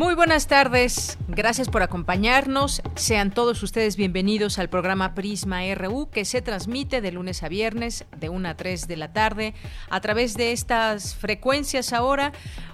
Muy buenas tardes, gracias por acompañarnos. Sean todos ustedes bienvenidos al programa Prisma RU que se transmite de lunes a viernes de 1 a 3 de la tarde a través de estas frecuencias ahora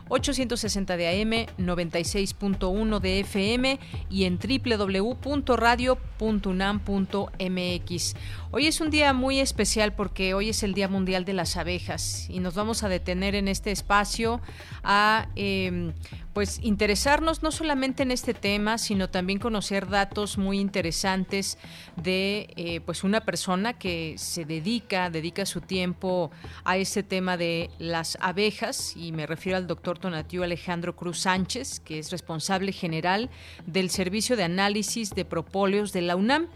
860 de AM, 96.1 de FM y en www.radio.unam.mx. Hoy es un día muy especial porque hoy es el Día Mundial de las Abejas y nos vamos a detener en este espacio a em, pues interesarnos no solamente en este tema, sino también conocer datos muy interesantes de eh, pues una persona que se dedica, dedica su tiempo a este tema de las abejas y me refiero al doctor Tonatiu Alejandro Cruz Sánchez, que es responsable general del Servicio de Análisis de Propóleos de la UNAM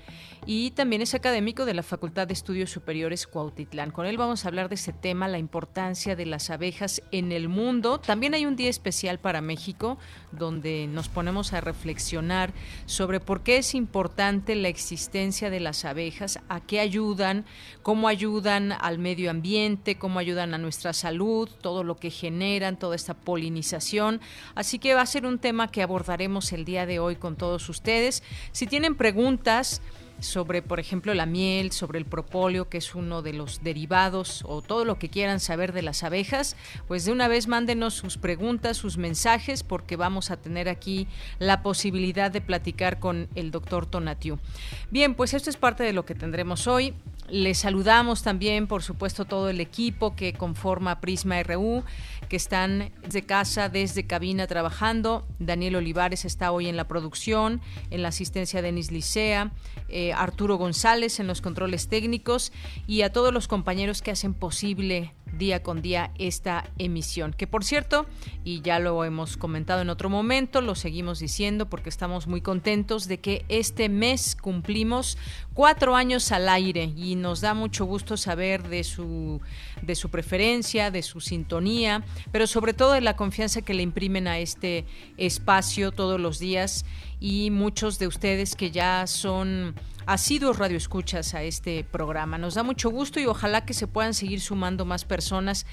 y también es académico de la Facultad de Estudios Superiores Cuautitlán. Con él vamos a hablar de ese tema, la importancia de las abejas en el mundo. También hay un día especial para México donde nos ponemos a reflexionar sobre por qué es importante la existencia de las abejas, a qué ayudan, cómo ayudan al medio ambiente, cómo ayudan a nuestra salud, todo lo que generan, toda esta polinización. Así que va a ser un tema que abordaremos el día de hoy con todos ustedes. Si tienen preguntas, sobre, por ejemplo, la miel, sobre el propóleo, que es uno de los derivados, o todo lo que quieran saber de las abejas, pues de una vez mándenos sus preguntas, sus mensajes, porque vamos a tener aquí la posibilidad de platicar con el doctor Tonatiu. Bien, pues esto es parte de lo que tendremos hoy. Les saludamos también, por supuesto, todo el equipo que conforma Prisma RU, que están desde casa, desde cabina trabajando. Daniel Olivares está hoy en la producción, en la asistencia de Denis Licea, eh, Arturo González en los controles técnicos y a todos los compañeros que hacen posible día con día esta emisión. Que por cierto, y ya lo hemos comentado en otro momento, lo seguimos diciendo porque estamos muy contentos de que este mes cumplimos cuatro años al aire y nos da mucho gusto saber de su, de su preferencia, de su sintonía, pero sobre todo de la confianza que le imprimen a este espacio todos los días y muchos de ustedes que ya son asiduos radioescuchas a este programa. Nos da mucho gusto y ojalá que se puedan seguir sumando más personas.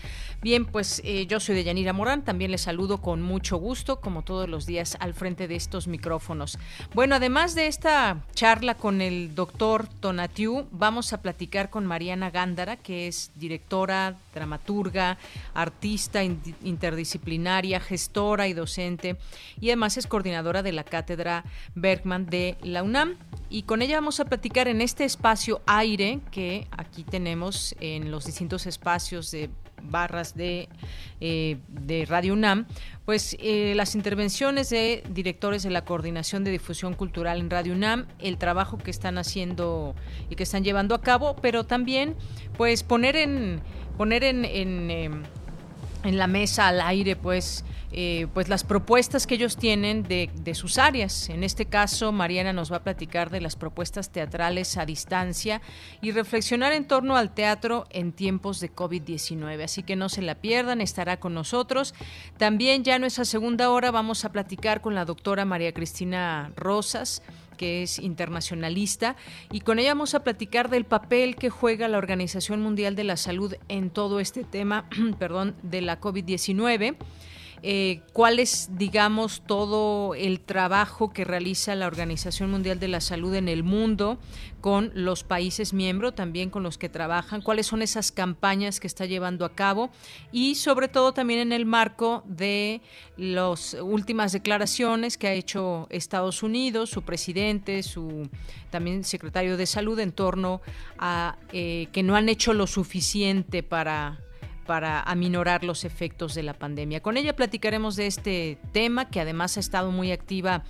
Bien, pues eh, yo soy de Yanira Morán, también les saludo con mucho gusto, como todos los días, al frente de estos micrófonos. Bueno, además de esta charla con el doctor Tonatiu, vamos a platicar con Mariana Gándara, que es directora, dramaturga, artista interdisciplinaria, gestora y docente, y además es coordinadora de la cátedra Bergman de la UNAM. Y con ella vamos a platicar en este espacio aire que aquí tenemos en los distintos espacios de barras de, eh, de Radio UNAM, pues eh, las intervenciones de directores de la Coordinación de Difusión Cultural en Radio UNAM, el trabajo que están haciendo y que están llevando a cabo, pero también pues poner en poner en, en, en la mesa al aire pues eh, pues las propuestas que ellos tienen de, de, sus áreas. En este caso, Mariana nos va a platicar de las propuestas teatrales a distancia y reflexionar en torno al teatro en tiempos de COVID-19. Así que no se la pierdan, estará con nosotros. También ya en nuestra segunda hora vamos a platicar con la doctora María Cristina Rosas que es internacionalista, y con ella vamos a platicar del papel que juega la Organización Mundial de la Salud en todo este tema, perdón, de la COVID-19 eh, cuál es, digamos, todo el trabajo que realiza la Organización Mundial de la Salud en el mundo con los países miembros, también con los que trabajan, cuáles son esas campañas que está llevando a cabo y sobre todo también en el marco de las últimas declaraciones que ha hecho Estados Unidos, su presidente, su también secretario de salud en torno a eh, que no han hecho lo suficiente para para aminorar los efectos de la pandemia. Con ella platicaremos de este tema que además ha estado muy activa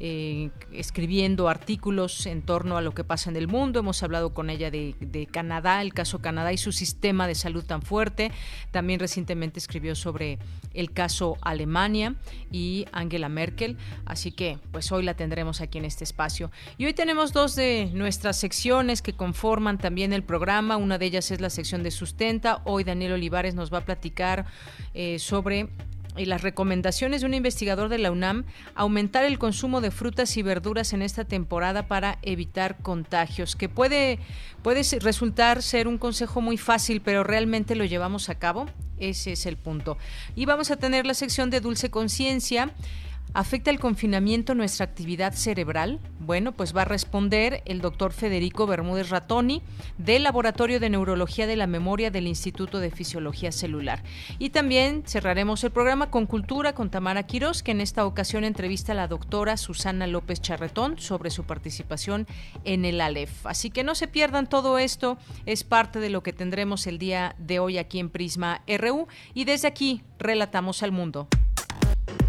eh, escribiendo artículos en torno a lo que pasa en el mundo. Hemos hablado con ella de, de Canadá, el caso Canadá y su sistema de salud tan fuerte. También recientemente escribió sobre el caso Alemania y Angela Merkel. Así que pues hoy la tendremos aquí en este espacio. Y hoy tenemos dos de nuestras secciones que conforman también el programa. Una de ellas es la sección de sustenta. Hoy Daniel Nos va a platicar eh, sobre y las recomendaciones de un investigador de la UNAM, aumentar el consumo de frutas y verduras en esta temporada para evitar contagios, que puede, puede resultar ser un consejo muy fácil, pero realmente lo llevamos a cabo. Ese es el punto. Y vamos a tener la sección de Dulce Conciencia. ¿Afecta el confinamiento nuestra actividad cerebral? Bueno, pues va a responder el doctor Federico Bermúdez Ratoni del Laboratorio de Neurología de la Memoria del Instituto de Fisiología Celular. Y también cerraremos el programa con Cultura con Tamara Quirós, que en esta ocasión entrevista a la doctora Susana López Charretón sobre su participación en el ALEF. Así que no se pierdan todo esto, es parte de lo que tendremos el día de hoy aquí en Prisma RU y desde aquí relatamos al mundo.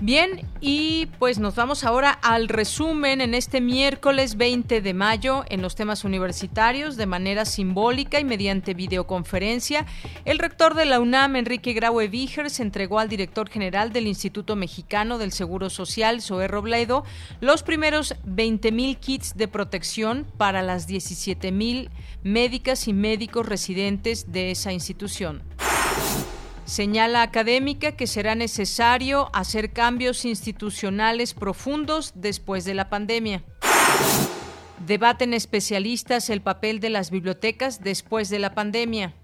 Bien, y pues nos vamos ahora al resumen en este miércoles 20 de mayo en los temas universitarios de manera simbólica y mediante videoconferencia. El rector de la UNAM, Enrique Graue Vigers, entregó al director general del Instituto Mexicano del Seguro Social, Zoé Robledo, los primeros 20.000 kits de protección para las 17.000 médicas y médicos residentes de esa institución. Señala académica que será necesario hacer cambios institucionales profundos después de la pandemia. Debaten especialistas el papel de las bibliotecas después de la pandemia.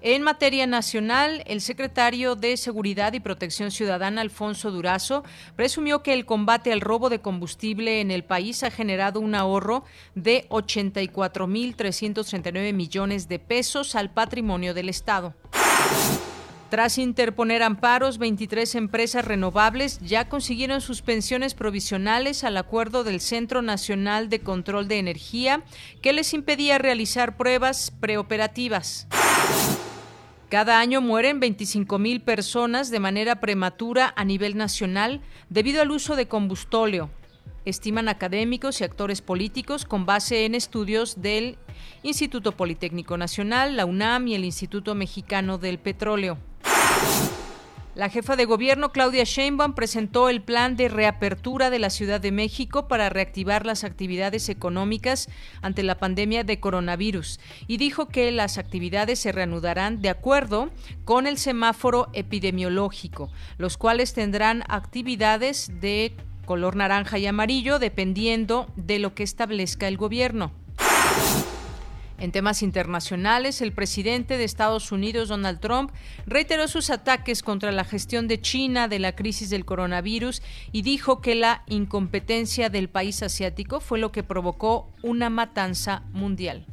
En materia nacional, el secretario de Seguridad y Protección Ciudadana, Alfonso Durazo, presumió que el combate al robo de combustible en el país ha generado un ahorro de 84.339 millones de pesos al patrimonio del Estado. Tras interponer amparos, 23 empresas renovables ya consiguieron suspensiones provisionales al acuerdo del Centro Nacional de Control de Energía que les impedía realizar pruebas preoperativas. Cada año mueren 25 mil personas de manera prematura a nivel nacional debido al uso de combustóleo, estiman académicos y actores políticos con base en estudios del Instituto Politécnico Nacional, la UNAM y el Instituto Mexicano del Petróleo. La jefa de gobierno, Claudia Sheinbaum, presentó el plan de reapertura de la Ciudad de México para reactivar las actividades económicas ante la pandemia de coronavirus y dijo que las actividades se reanudarán de acuerdo con el semáforo epidemiológico, los cuales tendrán actividades de color naranja y amarillo dependiendo de lo que establezca el gobierno. En temas internacionales, el presidente de Estados Unidos, Donald Trump, reiteró sus ataques contra la gestión de China de la crisis del coronavirus y dijo que la incompetencia del país asiático fue lo que provocó una matanza mundial.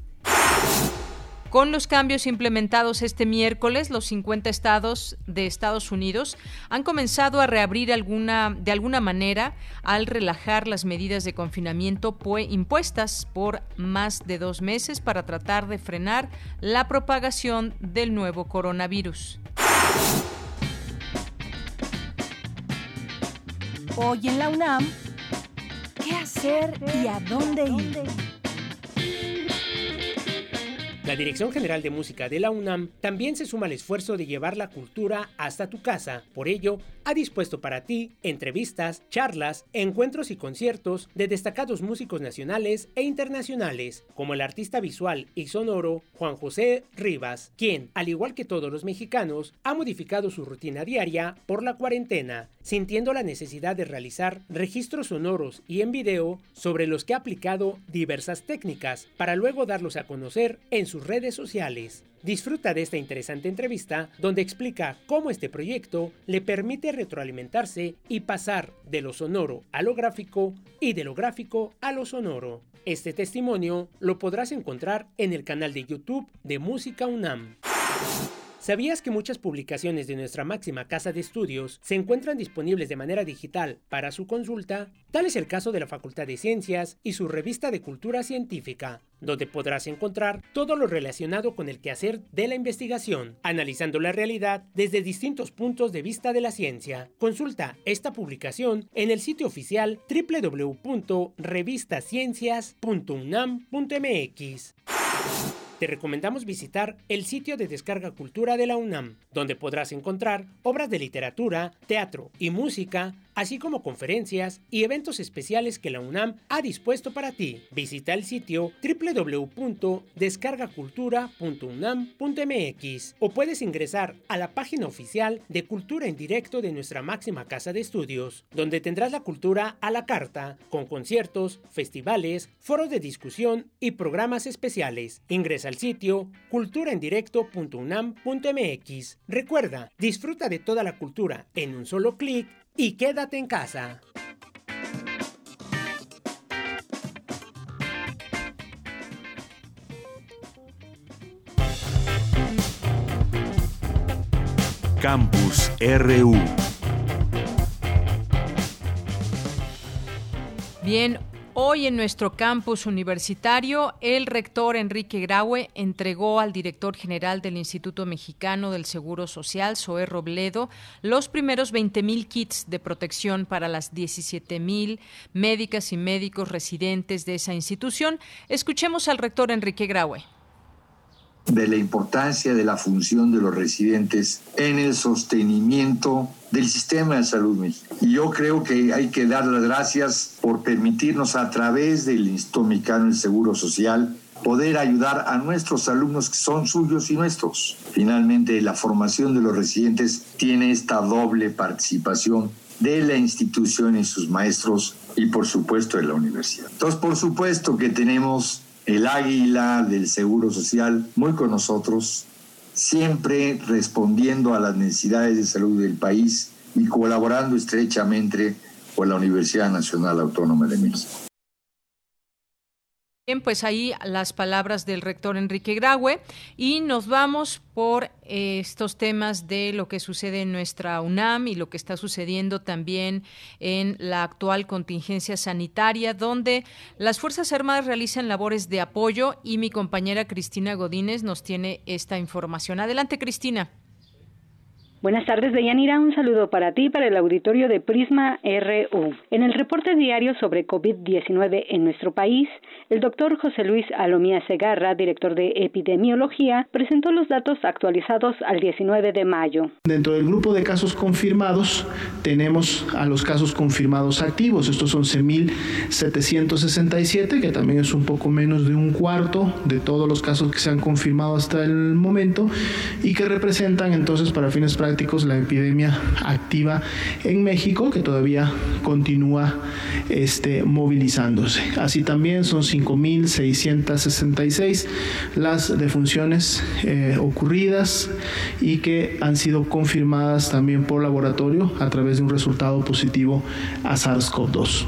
Con los cambios implementados este miércoles, los 50 estados de Estados Unidos han comenzado a reabrir alguna, de alguna manera al relajar las medidas de confinamiento impuestas por más de dos meses para tratar de frenar la propagación del nuevo coronavirus. Hoy en la UNAM, ¿qué hacer y a dónde ir? La Dirección General de Música de la UNAM también se suma al esfuerzo de llevar la cultura hasta tu casa. Por ello, ha dispuesto para ti entrevistas, charlas, encuentros y conciertos de destacados músicos nacionales e internacionales, como el artista visual y sonoro Juan José Rivas, quien, al igual que todos los mexicanos, ha modificado su rutina diaria por la cuarentena, sintiendo la necesidad de realizar registros sonoros y en video sobre los que ha aplicado diversas técnicas para luego darlos a conocer en su redes sociales. Disfruta de esta interesante entrevista donde explica cómo este proyecto le permite retroalimentarse y pasar de lo sonoro a lo gráfico y de lo gráfico a lo sonoro. Este testimonio lo podrás encontrar en el canal de YouTube de Música UNAM. ¿Sabías que muchas publicaciones de nuestra máxima casa de estudios se encuentran disponibles de manera digital para su consulta? Tal es el caso de la Facultad de Ciencias y su revista de Cultura Científica, donde podrás encontrar todo lo relacionado con el quehacer de la investigación, analizando la realidad desde distintos puntos de vista de la ciencia. Consulta esta publicación en el sitio oficial www.revistasciencias.unam.mx te recomendamos visitar el sitio de Descarga Cultura de la UNAM, donde podrás encontrar obras de literatura, teatro y música, así como conferencias y eventos especiales que la UNAM ha dispuesto para ti. Visita el sitio www.descargacultura.unam.mx o puedes ingresar a la página oficial de Cultura en Directo de nuestra máxima casa de estudios, donde tendrás la cultura a la carta, con conciertos, festivales, foros de discusión y programas especiales. Ingresa al sitio culturaendirecto.unam.mx. Recuerda, disfruta de toda la cultura en un solo clic y quédate en casa. Campus RU. Bien, Hoy en nuestro campus universitario, el rector Enrique Graue entregó al director general del Instituto Mexicano del Seguro Social, Zoé Robledo, los primeros 20.000 kits de protección para las 17.000 médicas y médicos residentes de esa institución. Escuchemos al rector Enrique Graue de la importancia de la función de los residentes en el sostenimiento del sistema de salud mexicano. Y yo creo que hay que dar las gracias por permitirnos a través del Instituto Mexicano del Seguro Social poder ayudar a nuestros alumnos que son suyos y nuestros. Finalmente, la formación de los residentes tiene esta doble participación de la institución y sus maestros y por supuesto de la universidad. Entonces, por supuesto que tenemos el águila del Seguro Social, muy con nosotros, siempre respondiendo a las necesidades de salud del país y colaborando estrechamente con la Universidad Nacional Autónoma de México. Bien, pues ahí las palabras del rector Enrique Graue y nos vamos por eh, estos temas de lo que sucede en nuestra UNAM y lo que está sucediendo también en la actual contingencia sanitaria, donde las Fuerzas Armadas realizan labores de apoyo y mi compañera Cristina Godínez nos tiene esta información. Adelante, Cristina. Buenas tardes, Deyanira. Un saludo para ti, para el auditorio de Prisma RU. En el reporte diario sobre COVID-19 en nuestro país, el doctor José Luis Alomía Segarra, director de epidemiología, presentó los datos actualizados al 19 de mayo. Dentro del grupo de casos confirmados, tenemos a los casos confirmados activos. Estos son 11.767, que también es un poco menos de un cuarto de todos los casos que se han confirmado hasta el momento y que representan entonces para fines prácticos la epidemia activa en México, que todavía continúa este, movilizándose. Así también son 5.666 las defunciones eh, ocurridas y que han sido confirmadas también por laboratorio a través de un resultado positivo a SARS-CoV-2.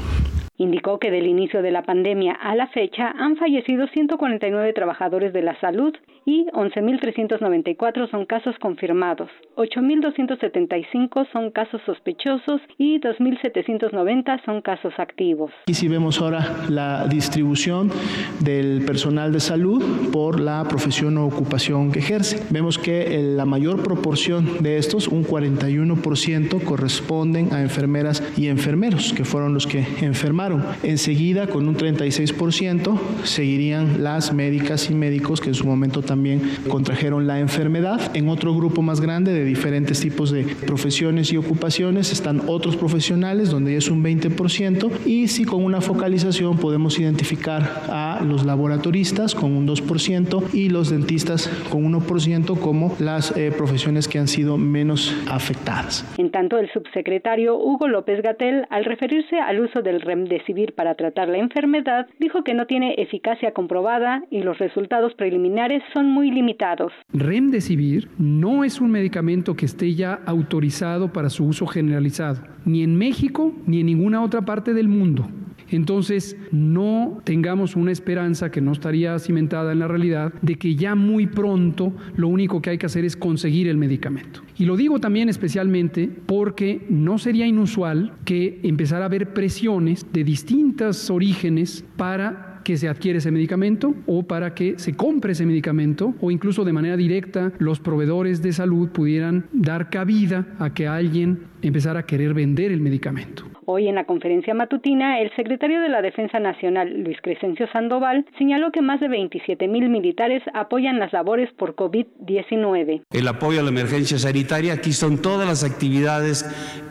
Indicó que del inicio de la pandemia a la fecha han fallecido 149 trabajadores de la salud y 11.394 son casos confirmados, 8.275 son casos sospechosos y 2.790 son casos activos. Y si vemos ahora la distribución del personal de salud por la profesión o ocupación que ejerce, vemos que la mayor proporción de estos, un 41%, corresponden a enfermeras y enfermeros, que fueron los que enfermaron. Enseguida, con un 36%, seguirían las médicas y médicos que en su momento también contrajeron la enfermedad. En otro grupo más grande de diferentes tipos de profesiones y ocupaciones están otros profesionales donde es un 20% y si con una focalización podemos identificar a los laboratoristas con un 2% y los dentistas con 1% como las eh, profesiones que han sido menos afectadas. En tanto, el subsecretario Hugo López Gatel, al referirse al uso del remdesivir para tratar la enfermedad, dijo que no tiene eficacia comprobada y los resultados preliminares son muy limitados. Remdesivir no es un medicamento que esté ya autorizado para su uso generalizado, ni en México ni en ninguna otra parte del mundo. Entonces, no tengamos una esperanza que no estaría cimentada en la realidad de que ya muy pronto lo único que hay que hacer es conseguir el medicamento. Y lo digo también especialmente porque no sería inusual que empezara a haber presiones de distintos orígenes para que se adquiere ese medicamento o para que se compre ese medicamento o incluso de manera directa los proveedores de salud pudieran dar cabida a que alguien empezara a querer vender el medicamento. Hoy en la conferencia matutina, el secretario de la Defensa Nacional, Luis Crescencio Sandoval, señaló que más de 27 mil militares apoyan las labores por COVID-19. El apoyo a la emergencia sanitaria, aquí son todas las actividades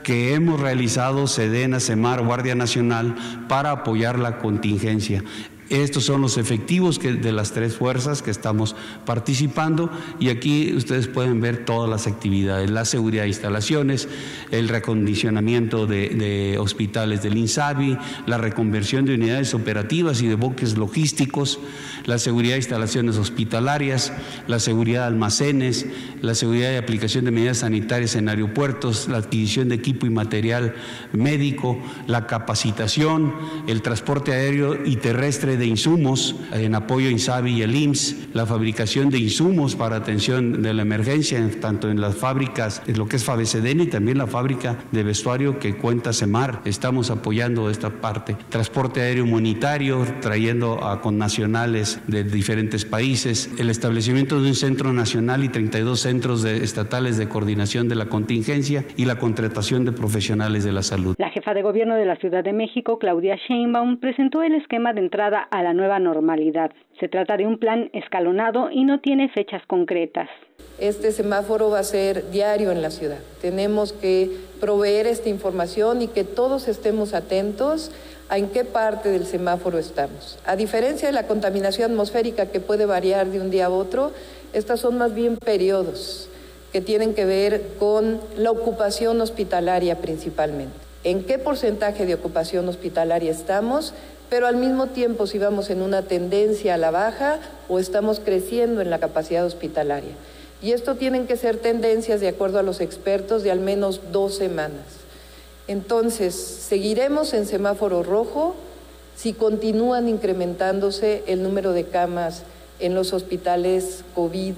que hemos realizado, Sedena, Semar, Guardia Nacional, para apoyar la contingencia. Estos son los efectivos de las tres fuerzas que estamos participando y aquí ustedes pueden ver todas las actividades, la seguridad de instalaciones, el recondicionamiento de, hospitales del INSABI, la reconversión de unidades operativas y de boques logísticos, la seguridad de instalaciones hospitalarias, la seguridad de almacenes, la seguridad de aplicación de medidas sanitarias en aeropuertos, la adquisición de equipo y material médico, la capacitación, el transporte aéreo y terrestre de insumos en apoyo a INSABI y el IMSS, la fabricación de insumos para atención de la emergencia, tanto en las fábricas, en lo que es Fabeceden y también la fábrica de vestuario que cuenta Semar. Estamos apoyando esta parte. Transporte aéreo humanitario, trayendo a connacionales de diferentes países, el establecimiento de un centro nacional y 32 centros estatales de coordinación de la contingencia y la contratación de profesionales de la salud. La jefa de gobierno de la Ciudad de México, Claudia Sheinbaum, presentó el esquema de entrada a la nueva normalidad. Se trata de un plan escalonado y no tiene fechas concretas. Este semáforo va a ser diario en la ciudad. Tenemos que proveer esta información y que todos estemos atentos a en qué parte del semáforo estamos. A diferencia de la contaminación atmosférica que puede variar de un día a otro, estas son más bien periodos que tienen que ver con la ocupación hospitalaria principalmente. ¿En qué porcentaje de ocupación hospitalaria estamos? Pero al mismo tiempo si vamos en una tendencia a la baja o estamos creciendo en la capacidad hospitalaria. Y esto tienen que ser tendencias, de acuerdo a los expertos, de al menos dos semanas. Entonces, seguiremos en semáforo rojo si continúan incrementándose el número de camas en los hospitales COVID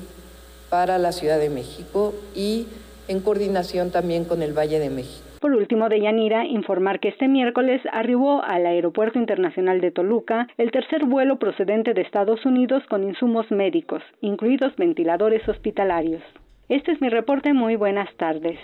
para la Ciudad de México y en coordinación también con el Valle de México. Por último, de Yanira, informar que este miércoles arribó al Aeropuerto Internacional de Toluca el tercer vuelo procedente de Estados Unidos con insumos médicos, incluidos ventiladores hospitalarios. Este es mi reporte. Muy buenas tardes.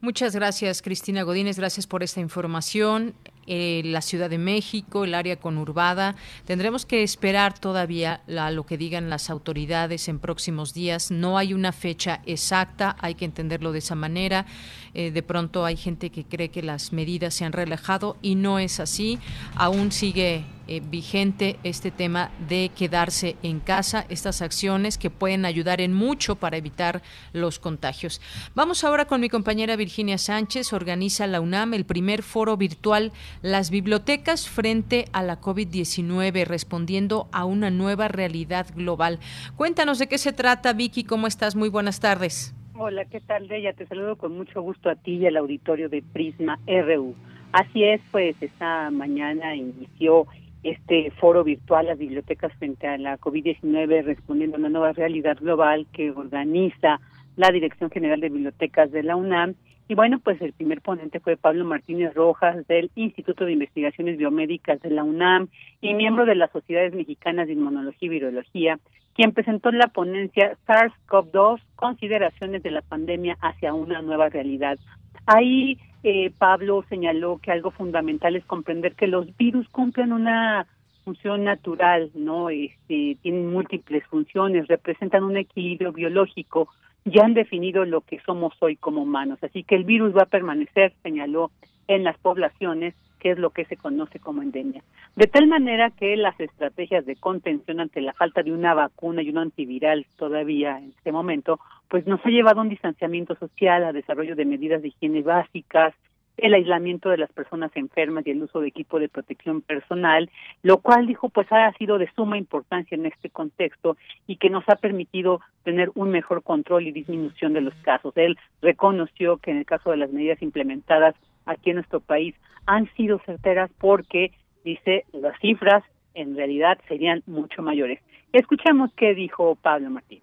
Muchas gracias, Cristina Godínez. Gracias por esta información. Eh, la Ciudad de México, el área conurbada. Tendremos que esperar todavía lo que digan las autoridades en próximos días. No hay una fecha exacta, hay que entenderlo de esa manera. Eh, de pronto hay gente que cree que las medidas se han relajado y no es así. Aún sigue eh, vigente este tema de quedarse en casa, estas acciones que pueden ayudar en mucho para evitar los contagios. Vamos ahora con mi compañera Virginia Sánchez. Organiza la UNAM el primer foro virtual Las bibliotecas frente a la COVID-19, respondiendo a una nueva realidad global. Cuéntanos de qué se trata, Vicky. ¿Cómo estás? Muy buenas tardes. Hola, ¿qué tal, Deya? Te saludo con mucho gusto a ti y al auditorio de Prisma RU. Así es, pues esta mañana inició este foro virtual, las bibliotecas frente a la COVID-19, respondiendo a una nueva realidad global que organiza la Dirección General de Bibliotecas de la UNAM. Y bueno, pues el primer ponente fue Pablo Martínez Rojas del Instituto de Investigaciones Biomédicas de la UNAM y miembro de las Sociedades Mexicanas de Inmunología y Virología, quien presentó la ponencia SARS-CoV-2, consideraciones de la pandemia hacia una nueva realidad. Ahí eh, Pablo señaló que algo fundamental es comprender que los virus cumplen una función natural, ¿no? Este, tienen múltiples funciones, representan un equilibrio biológico, ya han definido lo que somos hoy como humanos. Así que el virus va a permanecer, señaló, en las poblaciones que es lo que se conoce como endemia. De tal manera que las estrategias de contención ante la falta de una vacuna y un antiviral todavía en este momento, pues nos ha llevado a un distanciamiento social, a desarrollo de medidas de higiene básicas, el aislamiento de las personas enfermas y el uso de equipo de protección personal, lo cual dijo pues ha sido de suma importancia en este contexto y que nos ha permitido tener un mejor control y disminución de los casos. Él reconoció que en el caso de las medidas implementadas aquí en nuestro país han sido certeras porque dice las cifras en realidad serían mucho mayores. Escuchemos qué dijo Pablo Martín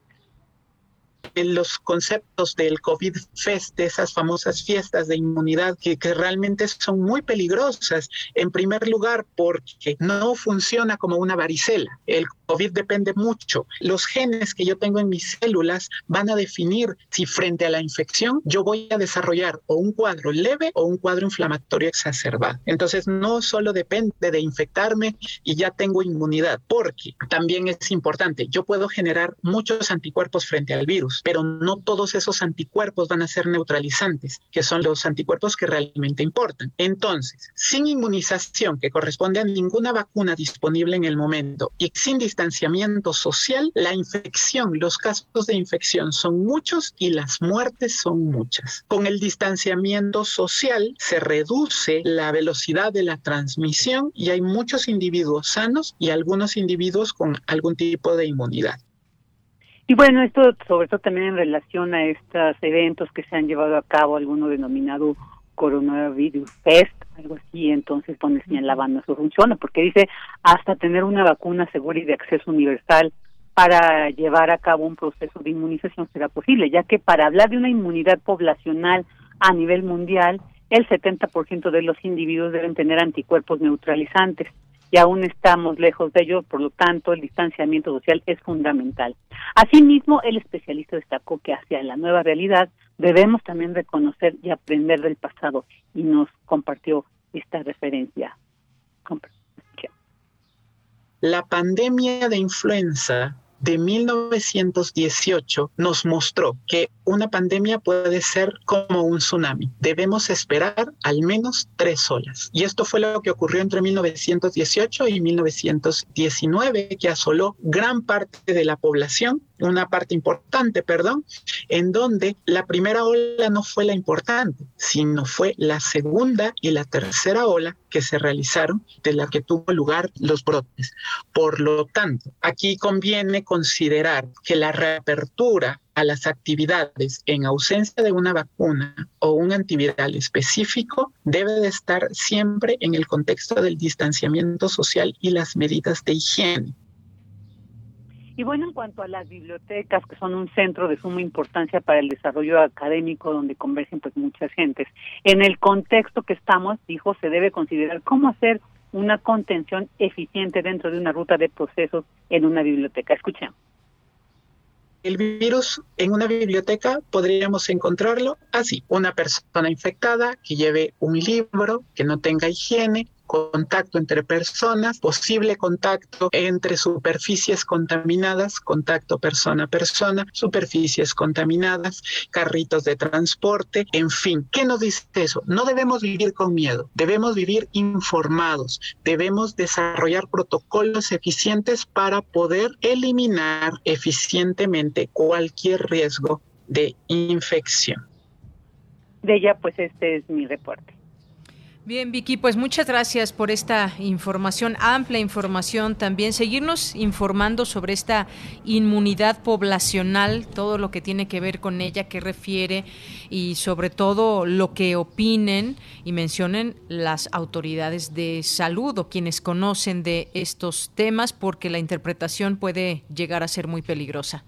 los conceptos del COVID Fest, de esas famosas fiestas de inmunidad que, que, realmente son muy peligrosas. En primer lugar, porque no funciona como una varicela. El COVID depende mucho. Los genes que yo tengo en mis células van a definir si frente a la infección yo voy a desarrollar o un cuadro leve o un cuadro inflamatorio exacerbado. Entonces, no solo depende de infectarme y ya tengo inmunidad, porque también es importante, yo puedo generar muchos anticuerpos frente al virus, pero no todos esos anticuerpos van a ser neutralizantes, que son los anticuerpos que realmente importan. Entonces, sin inmunización que corresponde a ninguna vacuna disponible en el momento y sin distanciamiento social, la infección, los casos de infección son muchos y las muertes son muchas. Con el distanciamiento social se reduce la velocidad de la transmisión y hay muchos individuos sanos y algunos individuos con algún tipo de inmunidad. Y bueno, esto sobre todo también en relación a estos eventos que se han llevado a cabo, alguno denominado Coronavirus Fest, algo así, entonces pone señalaba eso funciona, porque dice hasta tener una vacuna segura y de acceso universal para llevar a cabo un proceso de inmunización será posible, ya que para hablar de una inmunidad poblacional a nivel mundial, el 70% de los individuos deben tener anticuerpos neutralizantes y aún estamos lejos de ello, por lo tanto el distanciamiento social es fundamental. Asimismo, el especialista destacó que hacia la nueva realidad debemos también reconocer y aprender del pasado y nos compartió esta referencia. La pandemia de influenza de 1918 nos mostró que una pandemia puede ser como un tsunami. Debemos esperar al menos tres olas. Y esto fue lo que ocurrió entre 1918 y 1919, que asoló gran parte de la población una parte importante, perdón, en donde la primera ola no fue la importante, sino fue la segunda y la tercera ola que se realizaron de la que tuvo lugar los brotes. Por lo tanto, aquí conviene considerar que la reapertura a las actividades en ausencia de una vacuna o un antiviral específico debe de estar siempre en el contexto del distanciamiento social y las medidas de higiene. Y bueno, en cuanto a las bibliotecas, que son un centro de suma importancia para el desarrollo académico, donde convergen pues muchas gentes, en el contexto que estamos, dijo, se debe considerar cómo hacer una contención eficiente dentro de una ruta de procesos en una biblioteca. Escuchemos. El virus en una biblioteca podríamos encontrarlo así, una persona infectada que lleve un libro, que no tenga higiene, contacto entre personas, posible contacto entre superficies contaminadas, contacto persona a persona, superficies contaminadas, carritos de transporte, en fin. ¿Qué nos dice eso? No debemos vivir con miedo, debemos vivir informados, debemos desarrollar protocolos eficientes para poder eliminar eficientemente cualquier riesgo de infección. De ella, pues este es mi reporte. Bien, Vicky, pues muchas gracias por esta información, amplia información también. Seguirnos informando sobre esta inmunidad poblacional, todo lo que tiene que ver con ella, qué refiere y sobre todo lo que opinen y mencionen las autoridades de salud o quienes conocen de estos temas, porque la interpretación puede llegar a ser muy peligrosa.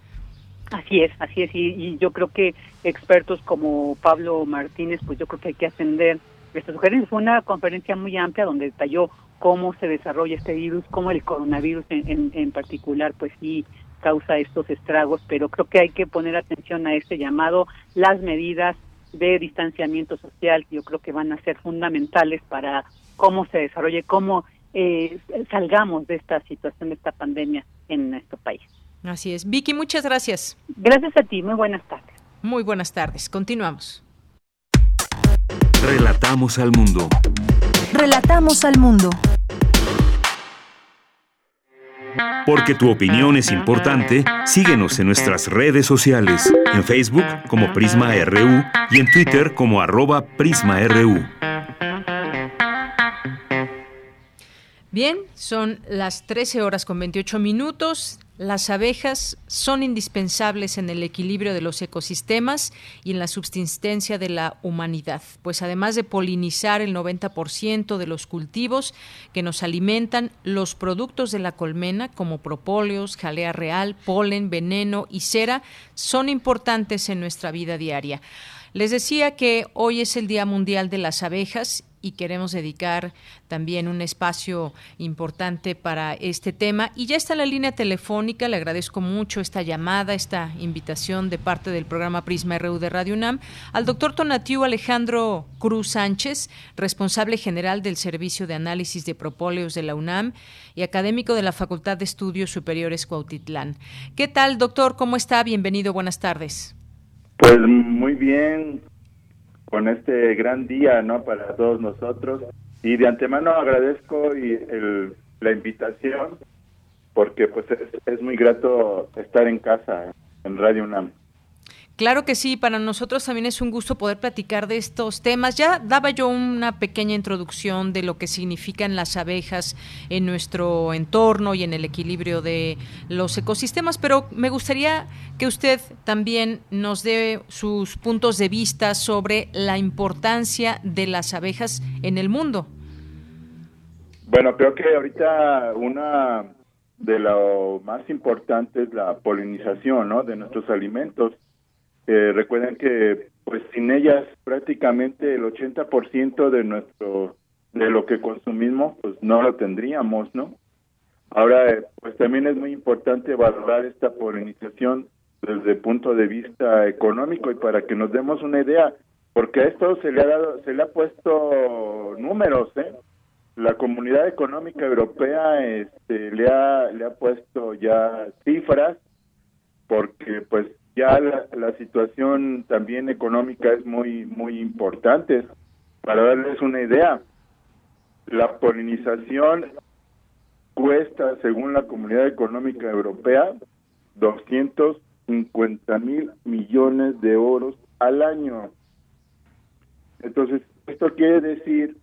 Así es, así es, y, y yo creo que expertos como Pablo Martínez, pues yo creo que hay que ascender esta sugerencia. Fue una conferencia muy amplia donde detalló cómo se desarrolla este virus, cómo el coronavirus en, en, particular, pues sí causa estos estragos, pero creo que hay que poner atención a este llamado, las medidas de distanciamiento social, yo creo que van a ser fundamentales para cómo se desarrolle, cómo eh, salgamos de esta situación, de esta pandemia en nuestro país. Así es. Vicky, muchas gracias. Gracias a ti, muy buenas tardes. Muy buenas tardes. Continuamos. Relatamos al mundo. Relatamos al mundo. Porque tu opinión es importante, síguenos en nuestras redes sociales, en Facebook como Prisma RU y en Twitter como arroba PrismaRU. Bien, son las 13 horas con 28 minutos. Las abejas son indispensables en el equilibrio de los ecosistemas y en la subsistencia de la humanidad, pues además de polinizar el 90% de los cultivos que nos alimentan, los productos de la colmena como propóleos, jalea real, polen, veneno y cera son importantes en nuestra vida diaria. Les decía que hoy es el Día Mundial de las Abejas y queremos dedicar también un espacio importante para este tema. Y ya está la línea telefónica, le agradezco mucho esta llamada, esta invitación de parte del programa Prisma RU de Radio UNAM, al doctor Tonatiu Alejandro Cruz Sánchez, responsable general del Servicio de Análisis de Propóleos de la UNAM y académico de la Facultad de Estudios Superiores Cuautitlán. ¿Qué tal, doctor? ¿Cómo está? Bienvenido, buenas tardes. Pues muy bien, con este gran día, ¿no? Para todos nosotros. Y de antemano agradezco y el, la invitación porque pues es, es muy grato estar en casa en Radio UNAM. Claro que sí, para nosotros también es un gusto poder platicar de estos temas. Ya daba yo una pequeña introducción de lo que significan las abejas en nuestro entorno y en el equilibrio de los ecosistemas, pero me gustaría que usted también nos dé sus puntos de vista sobre la importancia de las abejas en el mundo. Bueno, creo que ahorita una de lo más importante es la polinización, ¿no? De nuestros alimentos eh, recuerden que pues sin ellas prácticamente el 80% de nuestro de lo que consumimos pues no lo tendríamos, ¿no? Ahora pues también es muy importante valorar esta polinización desde el punto de vista económico y para que nos demos una idea, porque a esto se le ha dado se le ha puesto números, ¿eh? La Comunidad Económica Europea este, le ha le ha puesto ya cifras porque pues ya la, situación también económica es muy muy importante. Para darles una idea, la polinización cuesta, según la Comunidad Económica Europea, 250 mil millones de euros al año. Entonces, esto quiere decir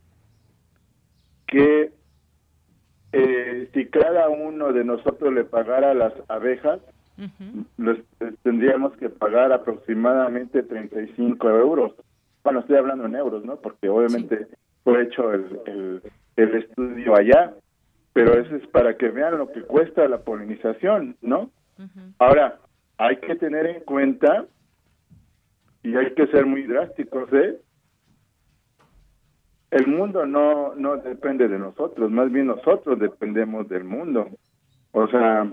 que eh, si cada uno de nosotros le pagara a las abejas, tendríamos que pagar aproximadamente 35 euros. Bueno, estoy hablando en euros, ¿no? Porque obviamente fue hecho el, el, estudio allá, pero eso es para que vean lo que cuesta la polinización, ¿no? Ahora, hay que tener en cuenta y hay que ser muy drásticos, ¿eh? El mundo no no depende de nosotros, más bien nosotros dependemos del mundo. O sea,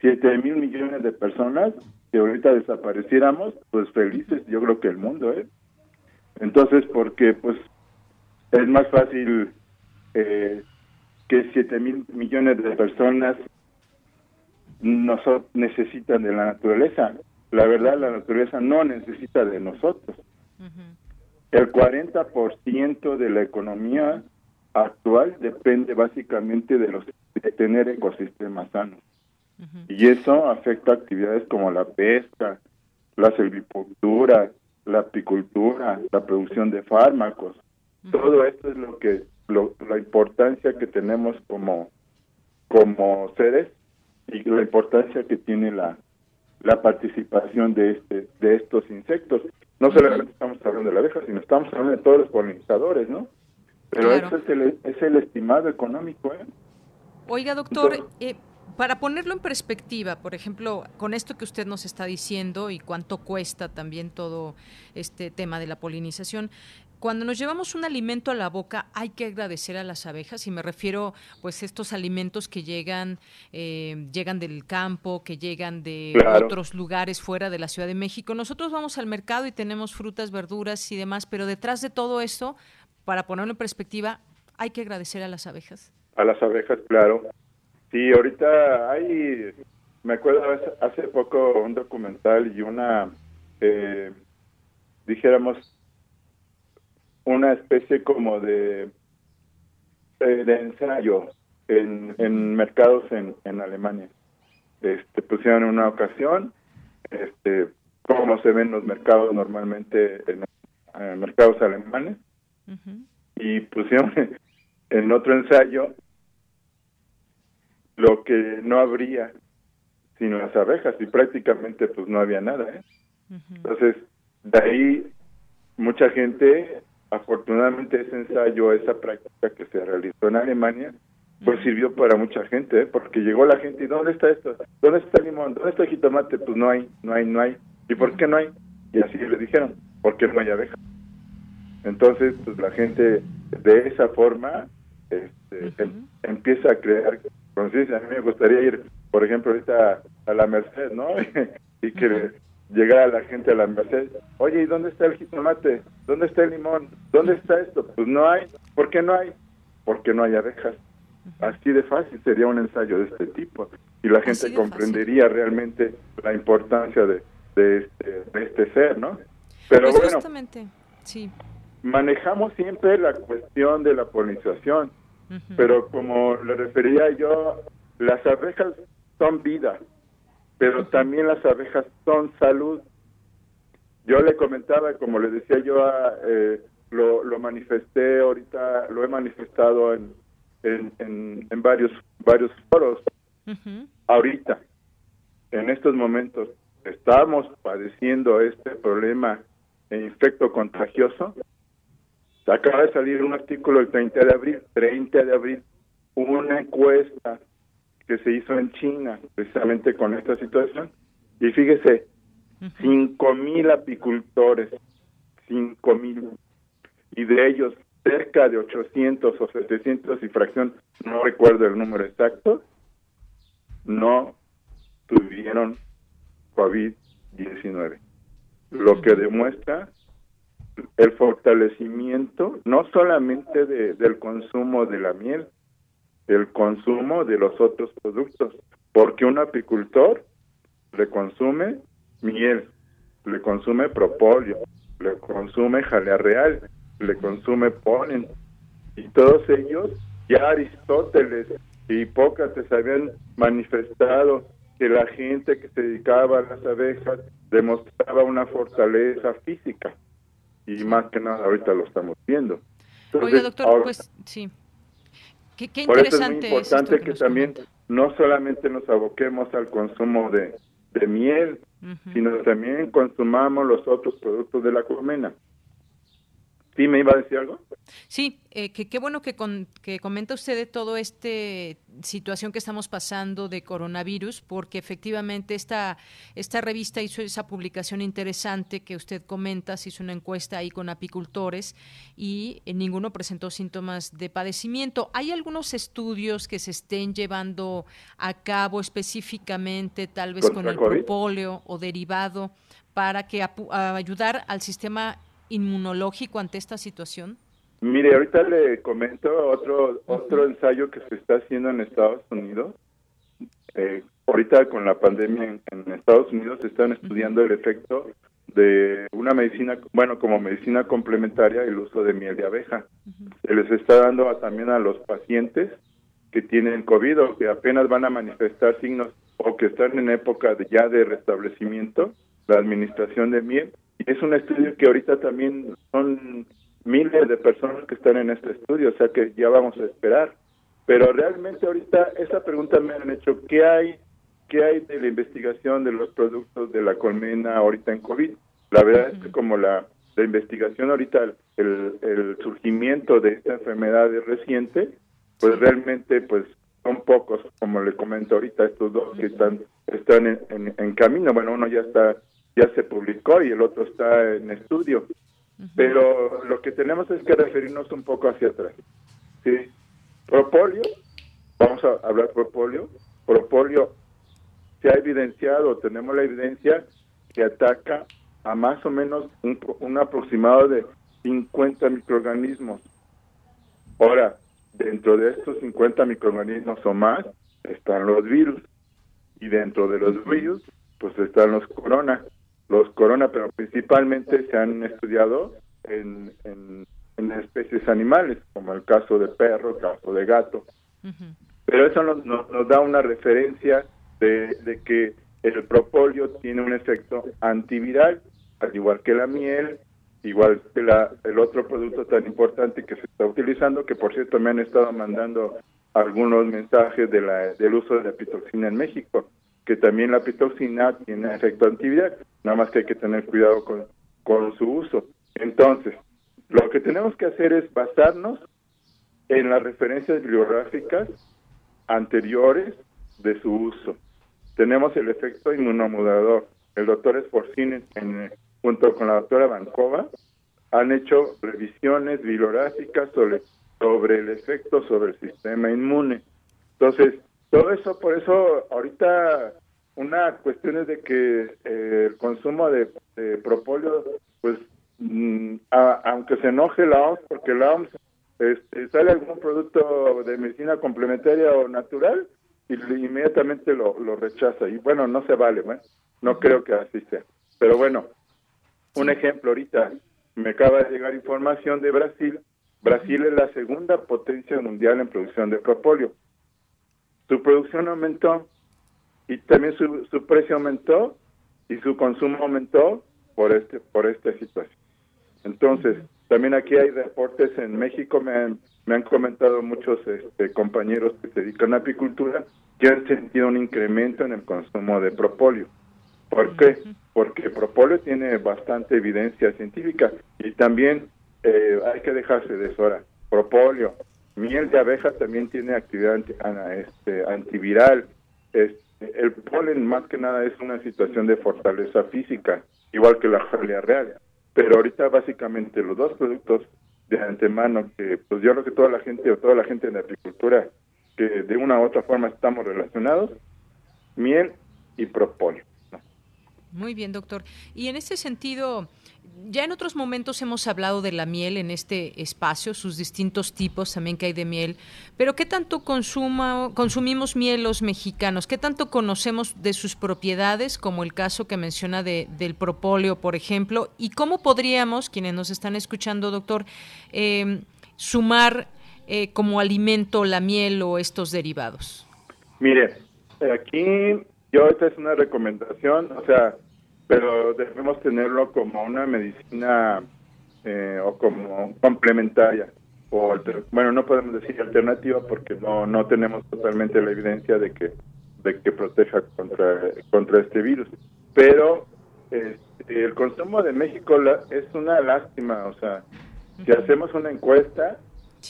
7 mil millones de personas que ahorita desapareciéramos, pues felices, yo creo que el mundo, ¿eh? Entonces, porque pues es más fácil eh, que 7 mil millones de personas no necesitan de la naturaleza. La verdad, la naturaleza no necesita de nosotros. El 40% de la economía actual depende básicamente de los de tener ecosistemas sanos. Y eso afecta actividades como la pesca, la silvicultura, la apicultura, la producción de fármacos. Todo esto es lo que la importancia que tenemos como como seres y la importancia que tiene la la participación de este de estos insectos. No solamente estamos hablando de la abeja, sino estamos hablando de todos los polinizadores, ¿no? Pero eso es el, es el estimado económico, ¿eh? Oiga, doctor, eh, para ponerlo en perspectiva, por ejemplo, con esto que usted nos está diciendo y cuánto cuesta también todo este tema de la polinización, cuando nos llevamos un alimento a la boca hay que agradecer a las abejas y me refiero pues estos alimentos que llegan eh, llegan del campo que llegan de otros lugares fuera de la Ciudad de México. Nosotros vamos al mercado y tenemos frutas verduras y demás pero detrás de todo esto para ponerlo en perspectiva hay que agradecer a las abejas. A las abejas claro Sí, ahorita hay, me acuerdo hace poco un documental y una, eh, dijéramos, una especie como de, eh, de ensayo en, en mercados en, en Alemania. Este, pusieron una ocasión, este, cómo se ven los mercados normalmente en, mercados alemanes, y pusieron en otro ensayo lo que no habría sin las abejas y prácticamente pues no había nada. ¿eh? Entonces, de ahí mucha gente, afortunadamente ese ensayo, esa práctica que se realizó en Alemania, pues sirvió para mucha gente, ¿eh? porque llegó la gente y ¿dónde está esto? ¿Dónde está el limón? ¿Dónde está el jitomate? Pues no hay, no hay, no hay. ¿Y por qué no hay? Y así le dijeron, porque no hay abejas. Entonces, pues la gente de esa forma este, em, empieza a crear conciencia. A mí me gustaría ir, por ejemplo, ahorita a la Merced, ¿no? y que llegara la gente a la Merced, oye, ¿y dónde está el jitomate? ¿Dónde está el limón? ¿Dónde está esto? Pues no hay. ¿Por qué no hay? Porque no hay abejas. Así de fácil sería un ensayo de este tipo y la gente comprendería realmente la importancia de, de, este, de este ser, ¿no? Pero Pues bueno, sí. manejamos siempre la cuestión de la polinización, pero como le refería yo, las abejas son vida, pero también las abejas son salud. Yo le comentaba, como le decía yo, a, eh, lo, lo manifesté ahorita, lo he manifestado en, en, en, en varios, varios foros. Ahorita, en estos momentos, estamos padeciendo este problema de infecto contagioso. Acaba de salir un artículo el 30 de abril, 30 de abril, una encuesta que se hizo en China precisamente con esta situación. Y fíjese, cinco mil apicultores, cinco mil, y de ellos cerca de 800 o 700 y fracción, no recuerdo el número exacto, no tuvieron COVID-19. Lo que demuestra el fortalecimiento no solamente de, del consumo de la miel, el consumo de los otros productos, porque un apicultor le consume miel, le consume propóleo, le consume jalea real, le consume polen, y todos ellos, ya Aristóteles y Hipócrates habían manifestado que la gente que se dedicaba a las abejas demostraba una fortaleza física y más que nada ahorita lo estamos viendo. Entonces, Oiga, doctor, ahora- pues sí. Qué, qué por eso es muy es importante esto que, también no solamente nos aboquemos al consumo de, de miel, sino también consumamos los otros productos de la colmena. ¿Sí me iba a decir algo? Sí, eh, que qué bueno que, con- que comenta usted de toda esta situación que estamos pasando de coronavirus, porque efectivamente esta, esta revista hizo esa publicación interesante que usted comenta, se hizo una encuesta ahí con apicultores y eh, ninguno presentó síntomas de padecimiento. ¿Hay algunos estudios que se estén llevando a cabo específicamente, tal vez con ¿Contra el COVID? propóleo o derivado, para que ayudar al sistema inmunológico ante esta situación? Mire, ahorita le comento otro otro ensayo que se está haciendo en Estados Unidos. Eh, ahorita con la pandemia en, en Estados Unidos se están estudiando el efecto de una medicina, bueno, como medicina complementaria, el uso de miel de abeja. Se les está dando a- también a los pacientes que tienen COVID o que apenas van a manifestar signos o que están en época de, ya de restablecimiento, la administración de miel. Es un estudio que ahorita también son miles de personas que están en este estudio, o sea que ya vamos a esperar. Pero realmente ahorita esa pregunta me han hecho, ¿qué hay, qué hay de la investigación de los productos de la colmena ahorita en COVID? La verdad es que como la, la investigación ahorita, el, el surgimiento de esta enfermedad es reciente, pues realmente pues son pocos, como le comento ahorita, estos dos que están están en, en- en camino. Bueno, uno ya está ya se publicó y el otro está en estudio. Pero lo que tenemos es que referirnos un poco hacia atrás. ¿sí? Propóleo, vamos a hablar propóleo. Propóleo se ha evidenciado, tenemos la evidencia que ataca a más o menos un, un aproximado de 50 microorganismos. Ahora, dentro de estos 50 microorganismos o más están los virus y dentro de los virus pues están los corona. Los corona, pero principalmente se han estudiado en, en, en especies animales, como el caso de perro, el caso de gato. Pero eso nos, nos, nos da una referencia de, de que el propóleo tiene un efecto antiviral, al igual que la miel, igual que la, el otro producto tan importante que se está utilizando, que por cierto me han estado mandando algunos mensajes de la, del uso de la pitoxina en México. Que también la pitocina tiene efecto antiviral, nada más que hay que tener cuidado con, con su uso. Entonces, lo que tenemos que hacer es basarnos en las referencias bibliográficas anteriores de su uso. Tenemos el efecto inmunomodulador. El doctor Esforcín, junto con la doctora Bancova, han hecho revisiones bibliográficas sobre, sobre el efecto sobre el sistema inmune. Entonces, todo eso, por eso ahorita una cuestión es de que eh, el consumo de, de propóleo, pues, mm, aunque se enoje la OMS, porque la OMS este, sale algún producto de medicina complementaria o natural y inmediatamente lo, lo rechaza. Y bueno, no se vale, no creo que así sea. Pero bueno, un ejemplo ahorita, me acaba de llegar información de Brasil. Brasil es la segunda potencia mundial en producción de propóleo. Su producción aumentó y también su, su precio aumentó y su consumo aumentó por este por esta situación. Entonces, también aquí hay reportes en México, me han, me han comentado muchos este, compañeros que se dedican a apicultura que han sentido un incremento en el consumo de propóleo. ¿Por qué? Porque propóleo tiene bastante evidencia científica y también eh, hay que dejarse de eso ahora. Propóleo, miel de abeja también tiene actividad este, antiviral. Este, el polen más que nada es una situación de fortaleza física, igual que la jalea real. Pero ahorita básicamente los dos productos de antemano que pues yo creo que toda la gente o toda la gente en la agricultura que de una u otra forma estamos relacionados, miel y propóleo. Muy bien, doctor. Y en este sentido, ya en otros momentos hemos hablado de la miel en este espacio, sus distintos tipos también que hay de miel, pero ¿qué tanto consuma, consumimos miel los mexicanos? ¿Qué tanto conocemos de sus propiedades, como el caso que menciona de, del propóleo, por ejemplo? ¿Y cómo podríamos, quienes nos están escuchando, doctor, em, sumar eh, como alimento la miel o estos derivados? Mire, aquí yo esta es una recomendación, o sea, pero debemos tenerlo como una medicina eh, o como complementaria o bueno no podemos decir alternativa porque no no tenemos totalmente la evidencia de que de que proteja contra contra este virus. Pero este, el consumo de México es una lástima o sea si hacemos una encuesta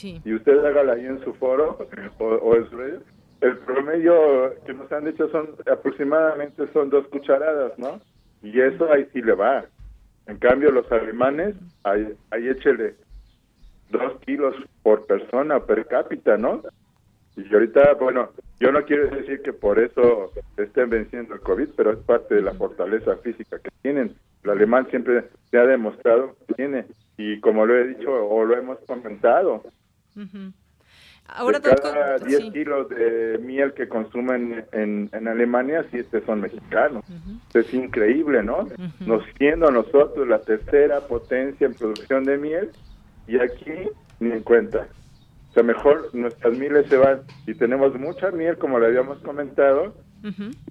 y usted hágala ahí en su foro o, o en su el promedio que nos han dicho son aproximadamente son dos cucharadas no y eso ahí sí le va. En cambio, los alemanes, ahí, ahí échele dos kilos por persona, per cápita, ¿no? Y ahorita, bueno, yo no quiero decir que por eso estén venciendo el COVID, pero es parte de la fortaleza física que tienen. El alemán siempre se ha demostrado que tiene, y como lo he dicho o lo hemos comentado, Ahora, de cada 10 kilos de miel que consumen en, en Alemania, 7 son mexicanos. Es increíble, ¿no? Nos siendo nosotros la tercera potencia en producción de miel y aquí ni en cuenta. O sea, mejor nuestras mieles se van y tenemos mucha miel, como le habíamos comentado,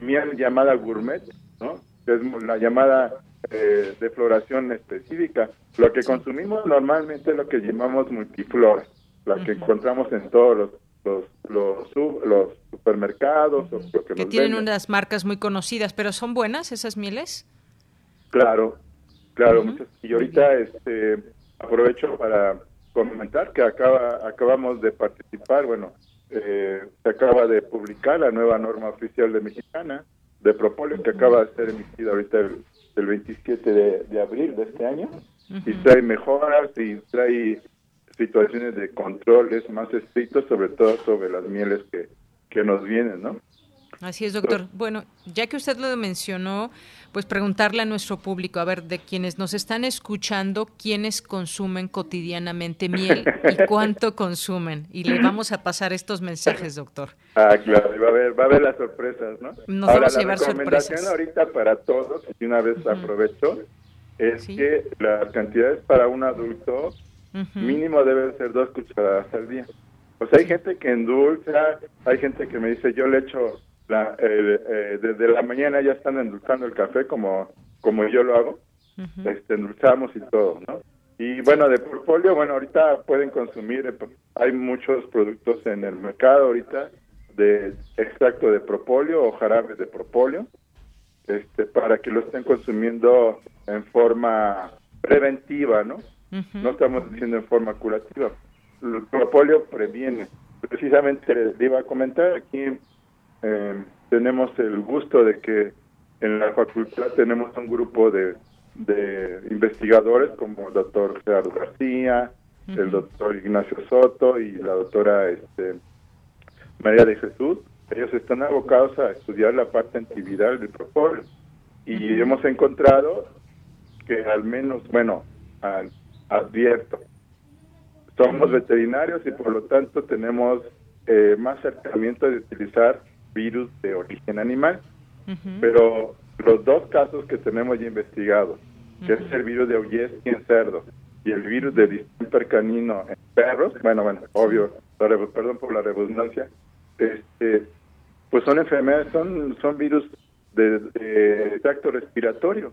miel llamada gourmet, ¿no? Es la llamada eh, de floración específica. Lo que consumimos normalmente es lo que llamamos multiflora la que encontramos en todos los los, los, supermercados. que tienen unas marcas muy conocidas, pero ¿son buenas esas mieles? Claro, claro. y ahorita este, aprovecho para comentar que acaba acabamos de participar, bueno, eh, se acaba de publicar la nueva norma oficial de Mexicana de propóleo que acaba de ser emitida ahorita el, 27 de, abril de este año y trae mejoras y trae situaciones de controles más estrictos, sobre todo sobre las mieles que, que nos vienen, ¿no? Así es, doctor. Bueno, ya que usted lo mencionó, pues preguntarle a nuestro público, a ver, de quienes nos están escuchando, quiénes consumen cotidianamente miel y cuánto consumen. Y le vamos a pasar estos mensajes, doctor. Ah, claro, va a haber, va a haber las sorpresas, ¿no? Nos Ahora, vamos a llevar la recomendación ahorita para todos, y una vez aprovecho, es que las cantidades para un adulto Mínimo deben ser dos cucharadas al día. Pues hay gente que endulza, hay gente que me dice, yo le echo, la, eh, desde la mañana ya están endulzando el café como, como yo lo hago, este, endulzamos y todo, ¿no? Y bueno, de portfolio, bueno, ahorita pueden consumir, eh, hay muchos productos en el mercado ahorita de extracto de propóleo o jarabe de propóleo este, para que lo estén consumiendo en forma preventiva, ¿no? No estamos diciendo en forma curativa. El propóleo previene. Precisamente le iba a comentar, aquí eh, tenemos el gusto de que en la facultad tenemos un grupo de, de investigadores como el doctor Gerardo García, el doctor Ignacio Soto y la doctora este, María de Jesús. Ellos están abocados a estudiar la parte antiviral del propóleo y hemos encontrado que al menos, bueno, advierto, somos veterinarios y por lo tanto tenemos eh, más acercamiento de utilizar virus de origen animal, pero los dos casos que tenemos ya investigados, que es el virus de Oyeski en cerdos y el virus de distemper canino en perros, bueno, bueno, obvio, perdón por la redundancia, este, pues son enfermedades, son, son virus de, tracto respiratorio.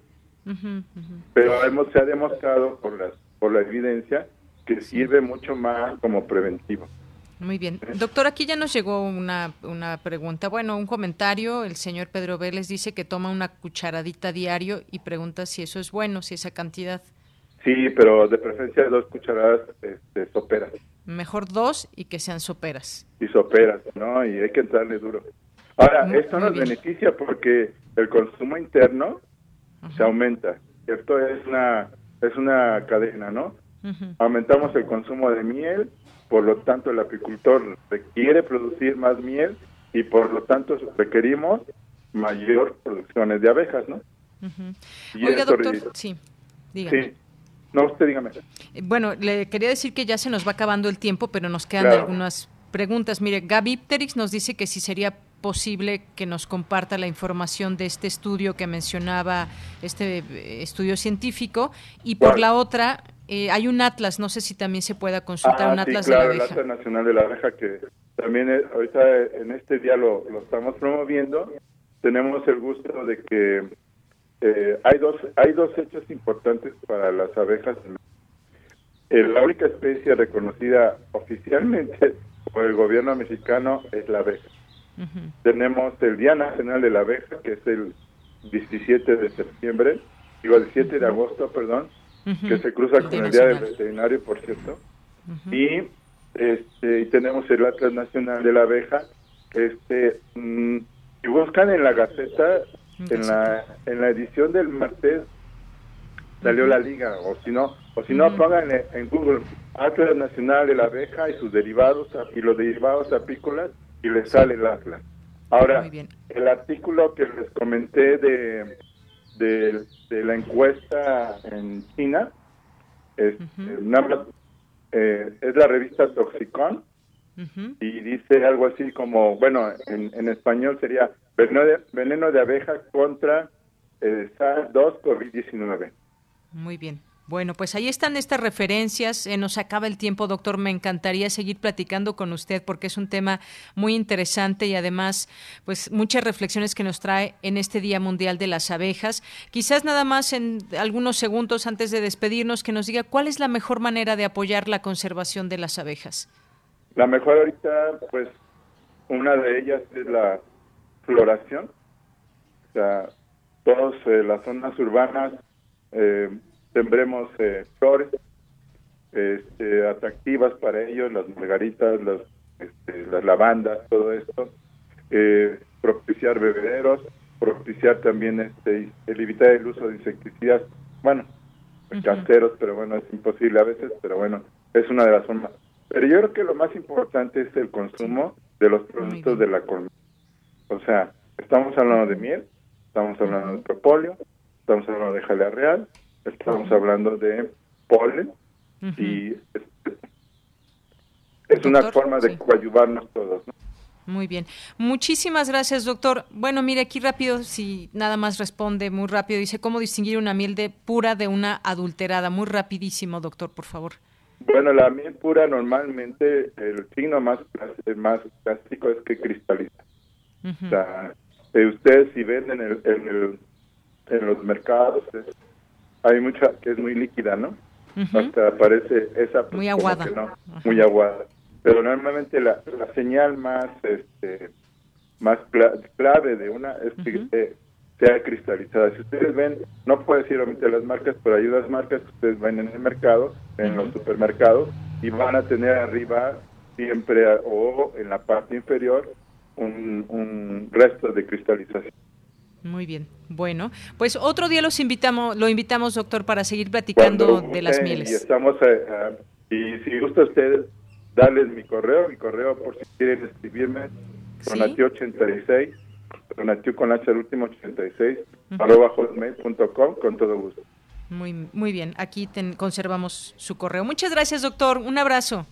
Pero hemos, se ha demostrado por, las, por la evidencia que sirve mucho más como preventivo. Muy bien. Doctor, aquí ya nos llegó una, una pregunta, bueno, un comentario. El señor Pedro Vélez dice que toma una cucharadita diario y pregunta si eso es bueno, si esa cantidad. Sí, pero de preferencia dos cucharadas este, soperas. Mejor dos y que sean soperas. Y soperas, ¿no? Y hay que entrarle duro. Ahora, esto nos beneficia porque el consumo interno se aumenta. Esto es una, es una cadena, ¿no? Aumentamos el consumo de miel, por lo tanto el apicultor requiere producir más miel y por lo tanto requerimos mayor producciones de abejas, ¿no? Oiga, doctor, sí, dígame. Sí. No, usted dígame. Bueno, le quería decir que ya se nos va acabando el tiempo, pero nos quedan algunas preguntas. Mire, Gaby Pterix nos dice que si sería posible que nos comparta la información de este estudio que mencionaba, este eh, estudio científico, y por la otra, eh, hay un atlas, no sé si también se pueda consultar un atlas de la abeja. el Atlas Nacional de la Abeja que también eh, ahorita en este día lo, estamos promoviendo. Tenemos el gusto de que hay dos hay dos hechos importantes para las abejas. la única especie reconocida oficialmente por el gobierno mexicano es la abeja. Tenemos el Día Nacional de la Abeja, que es el 17 de septiembre, digo, el 7 de agosto, perdón, que se cruza con el Día del Veterinario, por cierto. y, este, y tenemos el Atlas Nacional de la Abeja. Este, mm, si buscan en la Gaceta, en la, en la edición del martes, salió la liga, o si no, o si no, pongan en Google Atlas Nacional de la Abeja y sus derivados y los derivados apícolas y le sale el Atlas. Ahora, el artículo que les comenté de, de, la encuesta en China, es, eh, es la revista Toxicon, y dice algo así como, bueno, en, en español sería veneno de, veneno de abeja contra el SARS-2 COVID-19. Muy bien. Bueno, pues ahí están estas referencias. Eh, nos acaba el tiempo, doctor. Me encantaría seguir platicando con usted porque es un tema muy interesante y además, pues muchas reflexiones que nos trae en este Día Mundial de las Abejas. Quizás nada más en algunos segundos antes de despedirnos que nos diga cuál es la mejor manera de apoyar la conservación de las abejas. La mejor ahorita, pues, una de ellas es la floración. O sea, todas eh, las zonas urbanas eh, sembremos eh, flores este, atractivas para ellos, las margaritas, las, este, las lavandas, todo esto, eh, propiciar bebederos, propiciar también este, el evitar el uso de insecticidas, bueno, caseros, pero bueno, es imposible a veces, pero bueno, es una de las formas. Pero yo creo que lo más importante es el consumo de los productos de la colmena. O sea, estamos hablando de miel, estamos hablando de propóleo, estamos hablando de jalea real, Estamos hablando de polen y es, una forma de coadyuvarnos todos. Muy bien. Muchísimas gracias, doctor. Bueno, mire, aquí rápido, si nada más responde muy rápido, dice, ¿cómo distinguir una miel de pura de una adulterada? Muy rapidísimo, doctor, por favor. Bueno, la miel pura normalmente, el signo más, más clásico es que cristaliza. O sea, eh, ustedes si ven en, el, en, el, en los mercados, hay mucha que es muy líquida, ¿no? Hasta parece esa muy aguada. muy aguada. pero normalmente la, la señal más este más clave de una es que sea cristalizada. Si ustedes ven, no puedo decir obviamente las marcas, pero hay unas marcas que ustedes ven en el mercado, en los supermercados, y van a tener arriba siempre o en la parte inferior un, un resto de cristalización. Muy bien. Bueno, pues otro día los invitamos, lo invitamos, doctor, para seguir platicando de las mieles. Y estamos, eh, eh, y si gusta ustedes, darles mi correo, mi correo por si quieren escribirme, ¿Sí? 86 Donatiu con H al último 86, arroba hotmail.com, con todo gusto. Muy, muy bien, aquí conservamos su correo. Muchas gracias, doctor. Un abrazo.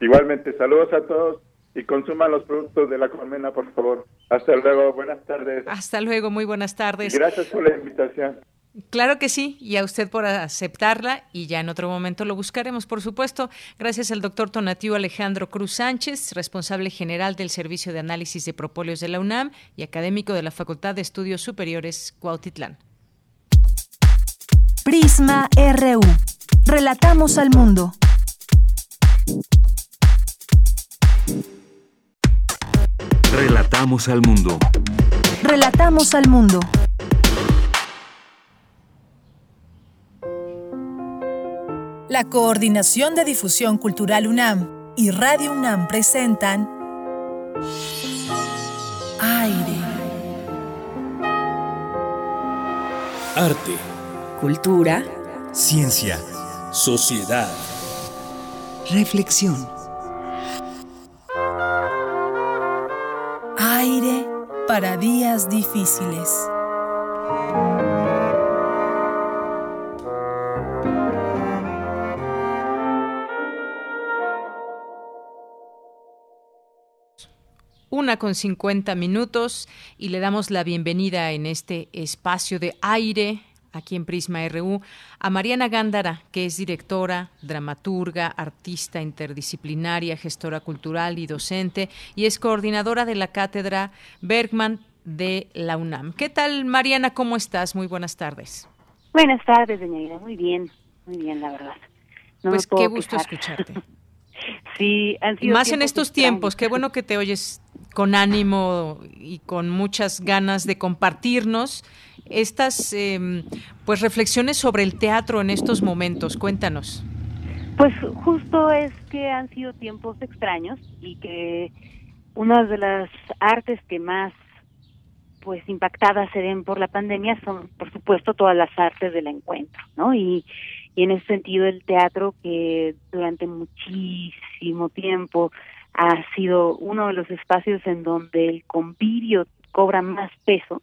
Igualmente, saludos a todos y consuman los productos de la colmena, por favor. Hasta luego, buenas tardes. Hasta luego, muy buenas tardes. gracias por la invitación. Claro que sí, y a usted por aceptarla, y ya en otro momento lo buscaremos, por supuesto. Gracias al doctor Tonatiu Alejandro Cruz Sánchez, responsable general del Servicio de Análisis de Propóleos de la UNAM y académico de la Facultad de Estudios Superiores Cuautitlán. Prisma RU. Relatamos al mundo. Relatamos al mundo. Relatamos al mundo. La Coordinación de Difusión Cultural UNAM y Radio UNAM presentan Aire. Arte. Cultura. Ciencia. Sociedad. Reflexión. Para días difíciles. Una con 50 minutos y le damos la bienvenida en este espacio de aire aquí en Prisma RU, a Mariana Gándara, que es directora, dramaturga, artista interdisciplinaria, gestora cultural y docente, y es coordinadora de la cátedra Bergman de la UNAM. ¿Qué tal, Mariana? ¿Cómo estás? Muy buenas tardes. Buenas tardes, doña Muy bien, muy bien, la verdad. pues qué gusto escucharte. sí, han sido Más en estos tiempos, qué bueno que te oyes con ánimo y con muchas ganas de compartirnos estas em, pues reflexiones sobre el teatro en estos momentos. Cuéntanos. Pues justo es que han sido tiempos extraños y que una de las artes que más pues impactadas se ven por la pandemia son por supuesto todas las artes del encuentro, ¿no? Y, y en ese sentido el teatro que durante muchísimo tiempo ha sido uno de los espacios en donde el convivio cobra más peso,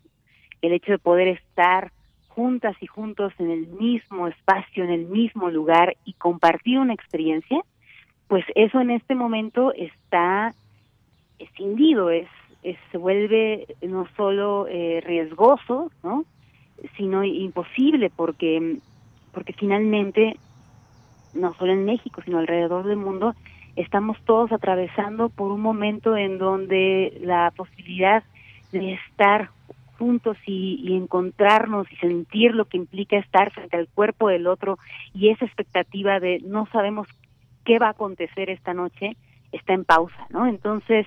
el hecho de poder estar juntas y juntos en el mismo espacio, en el mismo lugar y compartir una experiencia, pues eso en este momento está escindido, es, se vuelve no solo eh, riesgoso, ¿no? sino imposible porque porque finalmente no solo en México sino alrededor del mundo estamos todos atravesando por un momento en donde la posibilidad de estar y, encontrarnos y sentir lo que implica estar frente al cuerpo del otro y esa expectativa de no sabemos qué va a acontecer esta noche está en pausa, ¿no? Entonces,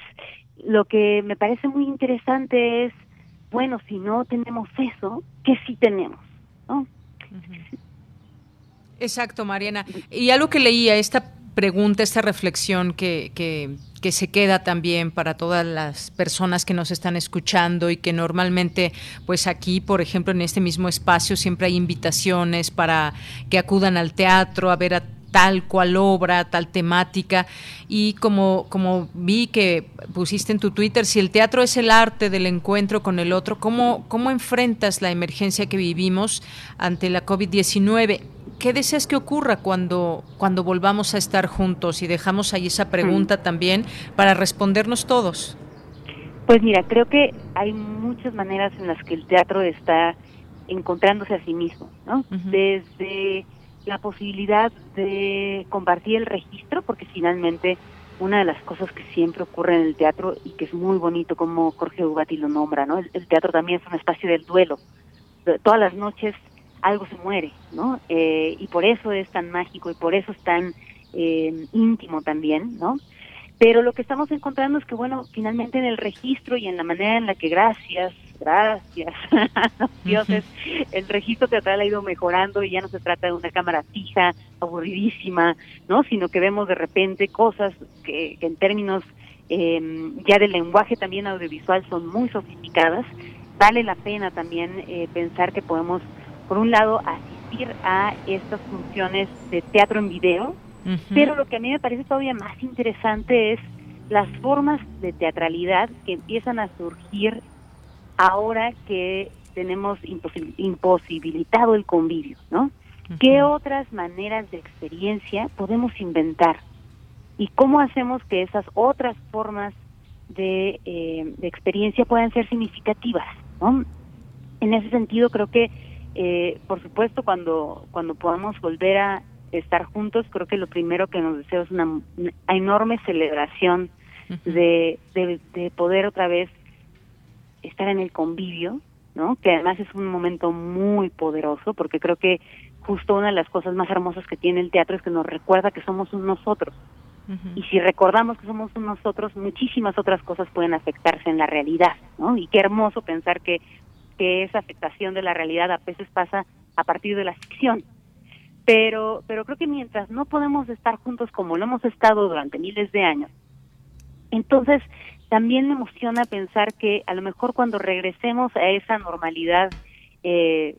lo que me parece muy interesante es, bueno, si no tenemos eso, ¿qué sí tenemos? ¿no? Exacto, Mariana. Y algo que leía, esta pregunta, esta reflexión que, que, que, se queda también para todas las personas que nos están escuchando y que normalmente, pues aquí, por ejemplo, en este mismo espacio siempre hay invitaciones para que acudan al teatro a ver a tal cual obra, tal temática. Y como, como vi que pusiste en tu Twitter, si el teatro es el arte del encuentro con el otro, ¿cómo, cómo enfrentas la emergencia que vivimos ante la COVID-19? ¿Qué deseas que ocurra cuando, cuando volvamos a estar juntos? Y dejamos ahí esa pregunta mm. también para respondernos todos. Pues mira, creo que hay muchas maneras en las que el teatro está encontrándose a sí mismo, ¿no? Desde la posibilidad de compartir el registro, porque finalmente una de las cosas que siempre ocurre en el teatro y que es muy bonito como Jorge Ugati lo nombra, ¿no? el teatro también es un espacio del duelo. Todas las noches algo se muere, ¿no? Eh, y por eso es tan mágico y por eso es tan eh, íntimo también, ¿no? Pero lo que estamos encontrando es que, bueno, finalmente en el registro y en la manera en la que, gracias, gracias, dioses, el registro teatral ha ido mejorando y ya no se trata de una cámara fija, aburridísima, ¿no? Sino que vemos de repente cosas que, en términos eh, ya del lenguaje también audiovisual son muy sofisticadas. Vale la pena también eh, pensar que podemos, por un lado, asistir a estas funciones de teatro en video, pero lo que a mí me parece todavía más interesante es las formas de teatralidad que empiezan a surgir ahora que tenemos imposibilitado el convivio, ¿no? ¿Qué otras maneras de experiencia podemos inventar? ¿Y cómo hacemos que esas otras formas de, eh, experiencia puedan ser significativas? ¿no? En ese sentido, creo que, eh, por supuesto, cuando, cuando podamos volver a estar juntos, creo que lo primero que nos deseo es una, enorme celebración de, de, poder otra vez estar en el convivio, ¿no? Que además es un momento muy poderoso, porque creo que justo una de las cosas más hermosas que tiene el teatro es que nos recuerda que somos un nosotros. Y si recordamos que somos un nosotros, muchísimas otras cosas pueden afectarse en la realidad, ¿no? Y qué hermoso pensar que, que esa afectación de la realidad a veces pasa a partir de la ficción, pero, pero creo que mientras no podemos estar juntos como lo hemos estado durante miles de años, entonces también me emociona pensar que a lo mejor cuando regresemos a esa normalidad, eh,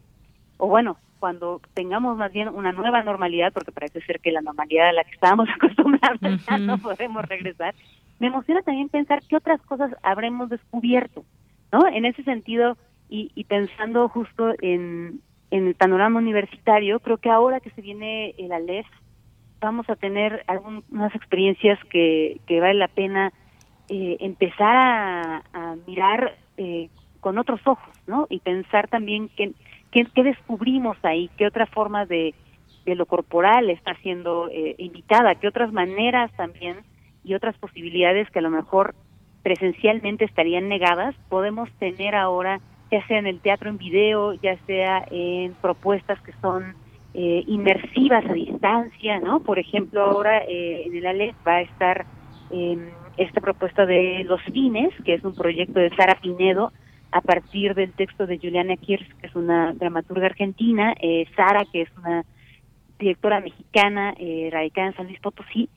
o bueno, cuando tengamos más bien una nueva normalidad, porque parece ser que la normalidad a la que estábamos acostumbrados ya no podemos regresar, me emociona también pensar qué otras cosas habremos descubierto, ¿no? En ese sentido, y, y pensando justo en, en el panorama universitario, creo que ahora que se viene el ALEF, vamos a tener algunas experiencias que, que vale la pena eh, empezar a, mirar eh, con otros ojos, ¿no? Y pensar también qué, qué, descubrimos ahí, qué otra forma de, de lo corporal está siendo eh, invitada, qué otras maneras también y otras posibilidades que a lo mejor presencialmente estarían negadas, podemos tener ahora ya sea en el teatro en video, ya sea en propuestas que son eh, inmersivas a distancia, ¿no? Por ejemplo, ahora eh, en el ALES va a estar em, esta propuesta de Los Fines, que es un proyecto de Sara Pinedo, a partir del texto de Juliana Kirsch, que es una dramaturga argentina, eh, Sara, que es una directora mexicana radicada en San Luis Potosí,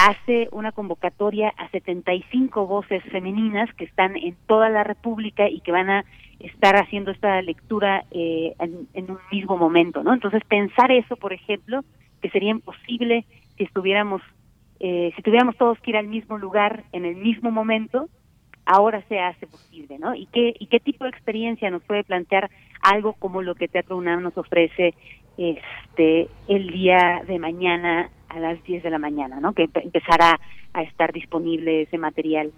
hace una convocatoria a 75 voces femeninas que están en toda la República y que van a estar haciendo esta lectura eh, en, un mismo momento, ¿no? Entonces pensar eso, por ejemplo, que sería imposible si estuviéramos, eh, si tuviéramos todos que ir al mismo lugar en el mismo momento, ahora se hace posible, ¿no? Y qué y qué tipo de experiencia nos puede plantear algo como lo que Teatro UNAM nos ofrece este el día de mañana a las 10 de la mañana, ¿no? Que empezará a estar disponible ese material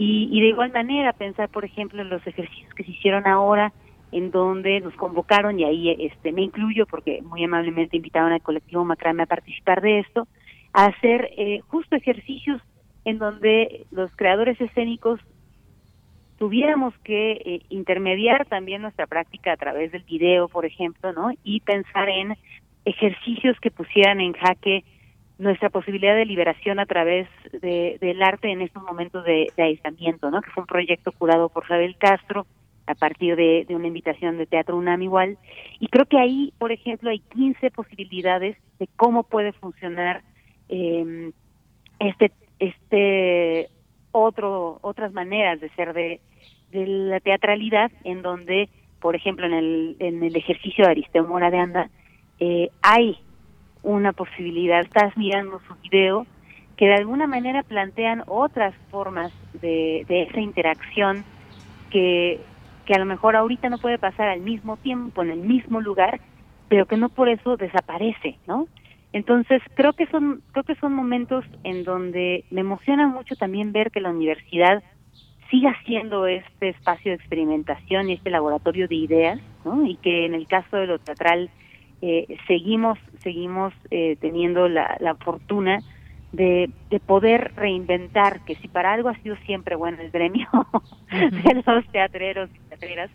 y, de igual manera pensar, por ejemplo, en los ejercicios que se hicieron ahora, en donde nos convocaron, y ahí este, me incluyo porque muy amablemente invitaron al colectivo Macrame a participar de esto, a hacer eh, justo ejercicios en donde los creadores escénicos tuviéramos que eh, intermediar también nuestra práctica a través del video, por ejemplo, ¿no? Y pensar en ejercicios que pusieran en jaque nuestra posibilidad de liberación a través de, del arte en estos momentos de, aislamiento, ¿no? Que fue un proyecto curado por Isabel Castro a partir de, una invitación de Teatro UNAM igual. Y creo que ahí, por ejemplo, hay 15 posibilidades de cómo puede funcionar eh, este este otro otras maneras de ser de, de la teatralidad en donde por ejemplo en el en el ejercicio de Aristeo Mora de Anda eh, hay una posibilidad, estás mirando su video, que de alguna manera plantean otras formas de, de esa interacción que, que a lo mejor ahorita no puede pasar al mismo tiempo, en el mismo lugar, pero que no por eso desaparece, ¿no? Entonces creo que son creo que son momentos en donde me emociona mucho también ver que la universidad siga siendo este espacio de experimentación y este laboratorio de ideas, ¿no? Y que en el caso de lo teatral eh, seguimos seguimos eh, teniendo la, la fortuna de, de, poder reinventar, que si para algo ha sido siempre bueno el gremio de los teatreros y teatreras,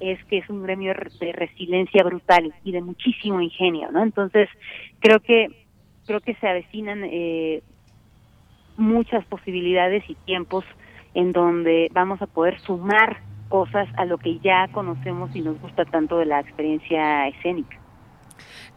es que es un gremio de resiliencia brutal y de muchísimo ingenio, ¿no? Entonces, creo que creo que se avecinan eh, muchas posibilidades y tiempos en donde vamos a poder sumar cosas a lo que ya conocemos y nos gusta tanto de la experiencia escénica.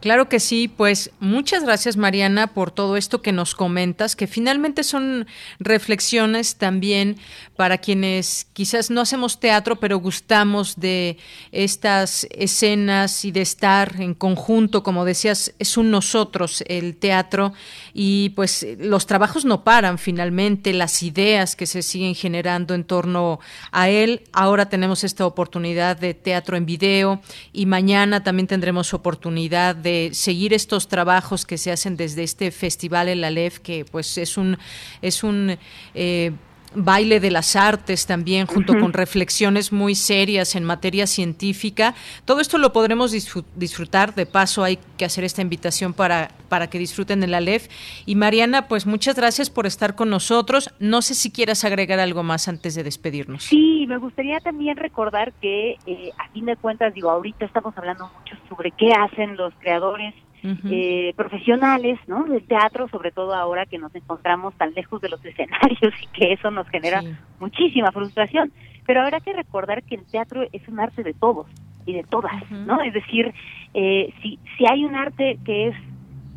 Claro que sí, pues muchas gracias Mariana por todo esto que nos comentas, que finalmente son reflexiones también para quienes quizás no hacemos teatro, pero gustamos de estas escenas y de estar en conjunto, como decías, es un nosotros el teatro y pues los trabajos no paran finalmente, las ideas que se siguen generando en torno a él. Ahora tenemos esta oportunidad de teatro en video y mañana también tendremos oportunidad de seguir estos trabajos que se hacen desde este festival El Aleph, que pues es un, es un eh, baile de las artes también, junto con reflexiones muy serias en materia científica. Todo esto lo podremos disfrutar. De paso, hay que hacer esta invitación para, para que disfruten el Aleph. Y Mariana, pues muchas gracias por estar con nosotros. No sé si quieras agregar algo más antes de despedirnos. Sí, me gustaría también recordar que, eh, a fin de cuentas, digo, ahorita estamos hablando mucho sobre qué hacen los creadores eh, profesionales, ¿no? Del teatro, sobre todo ahora que nos encontramos tan lejos de los escenarios y que eso nos genera muchísima frustración. Pero habrá que recordar que el teatro es un arte de todos y de todas, ¿no? Es decir, eh, si, si hay un arte que es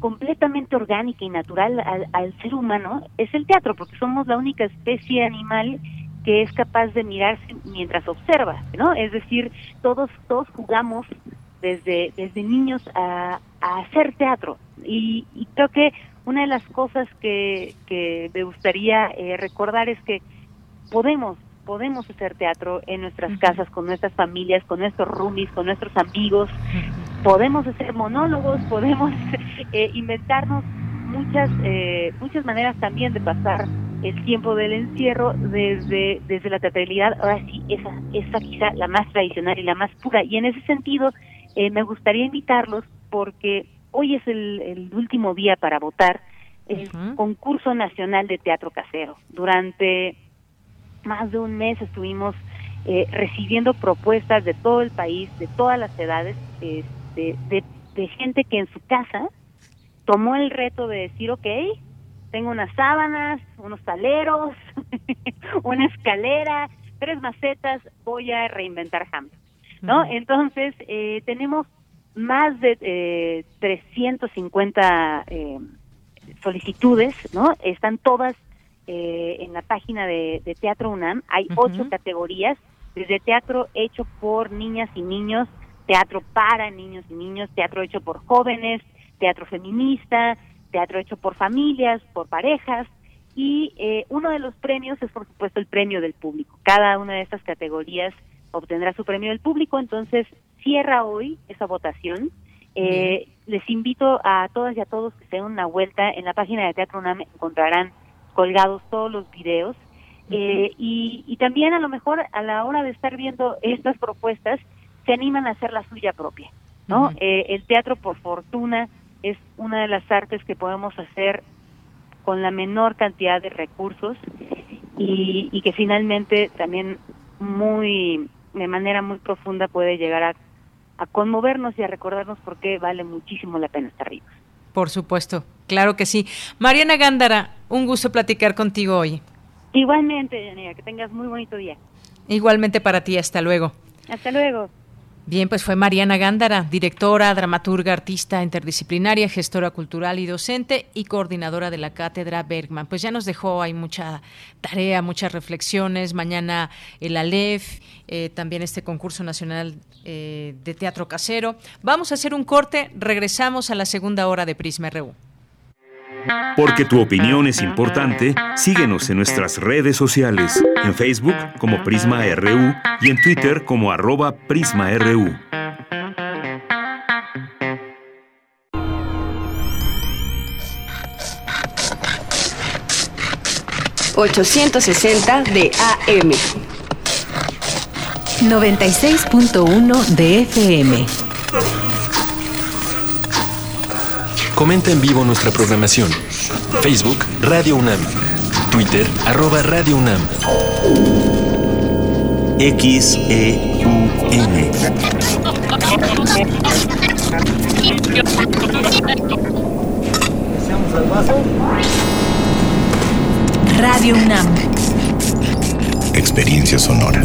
completamente orgánica y natural al, al, ser humano, es el teatro, porque somos la única especie animal que es capaz de mirarse mientras observa, ¿no? Es decir, todos todos jugamos desde, desde niños a, hacer teatro. Y, creo que una de las cosas que, que me gustaría eh, recordar es que podemos, podemos hacer teatro en nuestras casas, con nuestras familias, con nuestros roomies, con nuestros amigos. Podemos hacer monólogos, podemos eh, inventarnos muchas, eh, muchas maneras también de pasar el tiempo del encierro desde, desde la teatralidad. Ahora sí, esa, esa quizá la más tradicional y la más pura. Y en ese sentido, eh, me gustaría invitarlos porque hoy es el, último día para votar el concurso nacional de teatro casero. Durante más de un mes estuvimos eh, recibiendo propuestas de todo el país, de todas las edades, este, de, de, gente que en su casa tomó el reto de decir, ok, tengo unas sábanas, unos taleros, una escalera, tres macetas, voy a reinventar Hamlet. ¿No? Entonces, eh, tenemos más de eh, 350 eh, solicitudes, ¿no? Están todas eh, en la página de, Teatro UNAM. Hay ocho categorías, desde teatro hecho por niñas y niños, teatro para niños y niños, teatro hecho por jóvenes, teatro feminista, teatro hecho por familias, por parejas. Y uno de los premios es, por supuesto, el premio del público. Cada una de estas categorías obtendrá su premio del público, entonces cierra hoy esa votación. Eh, les invito a todas y a todos que se den una vuelta. En la página de Teatro UNAM encontrarán colgados todos los videos. Eh, y, también a lo mejor a la hora de estar viendo estas propuestas, se animan a hacer la suya propia. ¿no? Eh, el teatro, por fortuna, es una de las artes que podemos hacer con la menor cantidad de recursos y, y que finalmente también muy de manera muy profunda puede llegar a, conmovernos y a recordarnos por qué vale muchísimo la pena estar vivos. Por supuesto, claro que sí. Mariana Gándara, un gusto platicar contigo hoy. Igualmente, Yanira, que tengas muy bonito día. Igualmente para ti, hasta luego. Hasta luego. Bien, pues fue Mariana Gándara, directora, dramaturga, artista interdisciplinaria, gestora cultural y docente y coordinadora de la cátedra Bergman. Pues ya nos dejó, hay mucha tarea, muchas reflexiones. Mañana el ALEF, eh, también este concurso nacional eh, de teatro casero. Vamos a hacer un corte, regresamos a la segunda hora de Prisma RU. Porque tu opinión es importante, síguenos en nuestras redes sociales, en Facebook como Prisma RU y en Twitter como arroba PrismaRU. ...860 de AM... ...96.1 de FM... Comenta en vivo nuestra programación. Facebook Radio UNAM. Twitter arroba Radio UNAM. XEUN. al vaso. Radio UNAM. Experiencia sonora.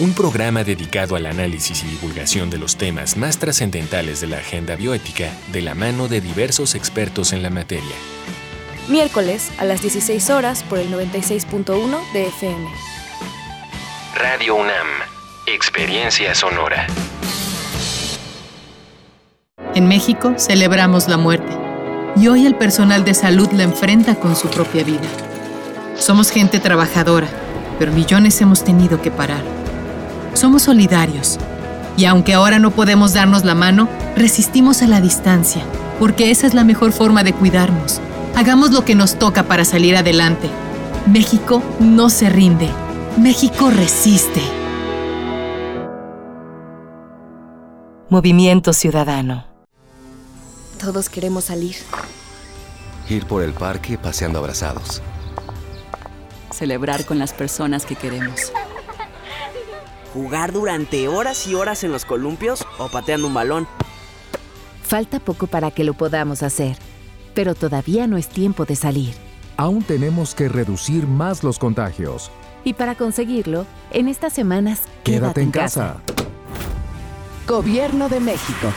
Un programa dedicado al análisis y divulgación de los temas más trascendentales de la agenda bioética de la mano de diversos expertos en la materia. Miércoles a las 16 horas por el 96.1 de FM. Radio UNAM. Experiencia sonora. En México celebramos la muerte y hoy el personal de salud la enfrenta con su propia vida. Somos gente trabajadora, pero millones hemos tenido que parar. Somos solidarios y aunque ahora no podemos darnos la mano, resistimos a la distancia, porque esa es la mejor forma de cuidarnos. Hagamos lo que nos toca para salir adelante. México no se rinde. México resiste. Movimiento Ciudadano. Todos queremos salir. Ir por el parque paseando abrazados. Celebrar con las personas que queremos. Jugar durante horas y horas en los columpios o pateando un balón. Falta poco para que lo podamos hacer, pero todavía no es tiempo de salir. Aún tenemos que reducir más los contagios. Y para conseguirlo, en estas semanas, quédate, en casa. Gobierno de México.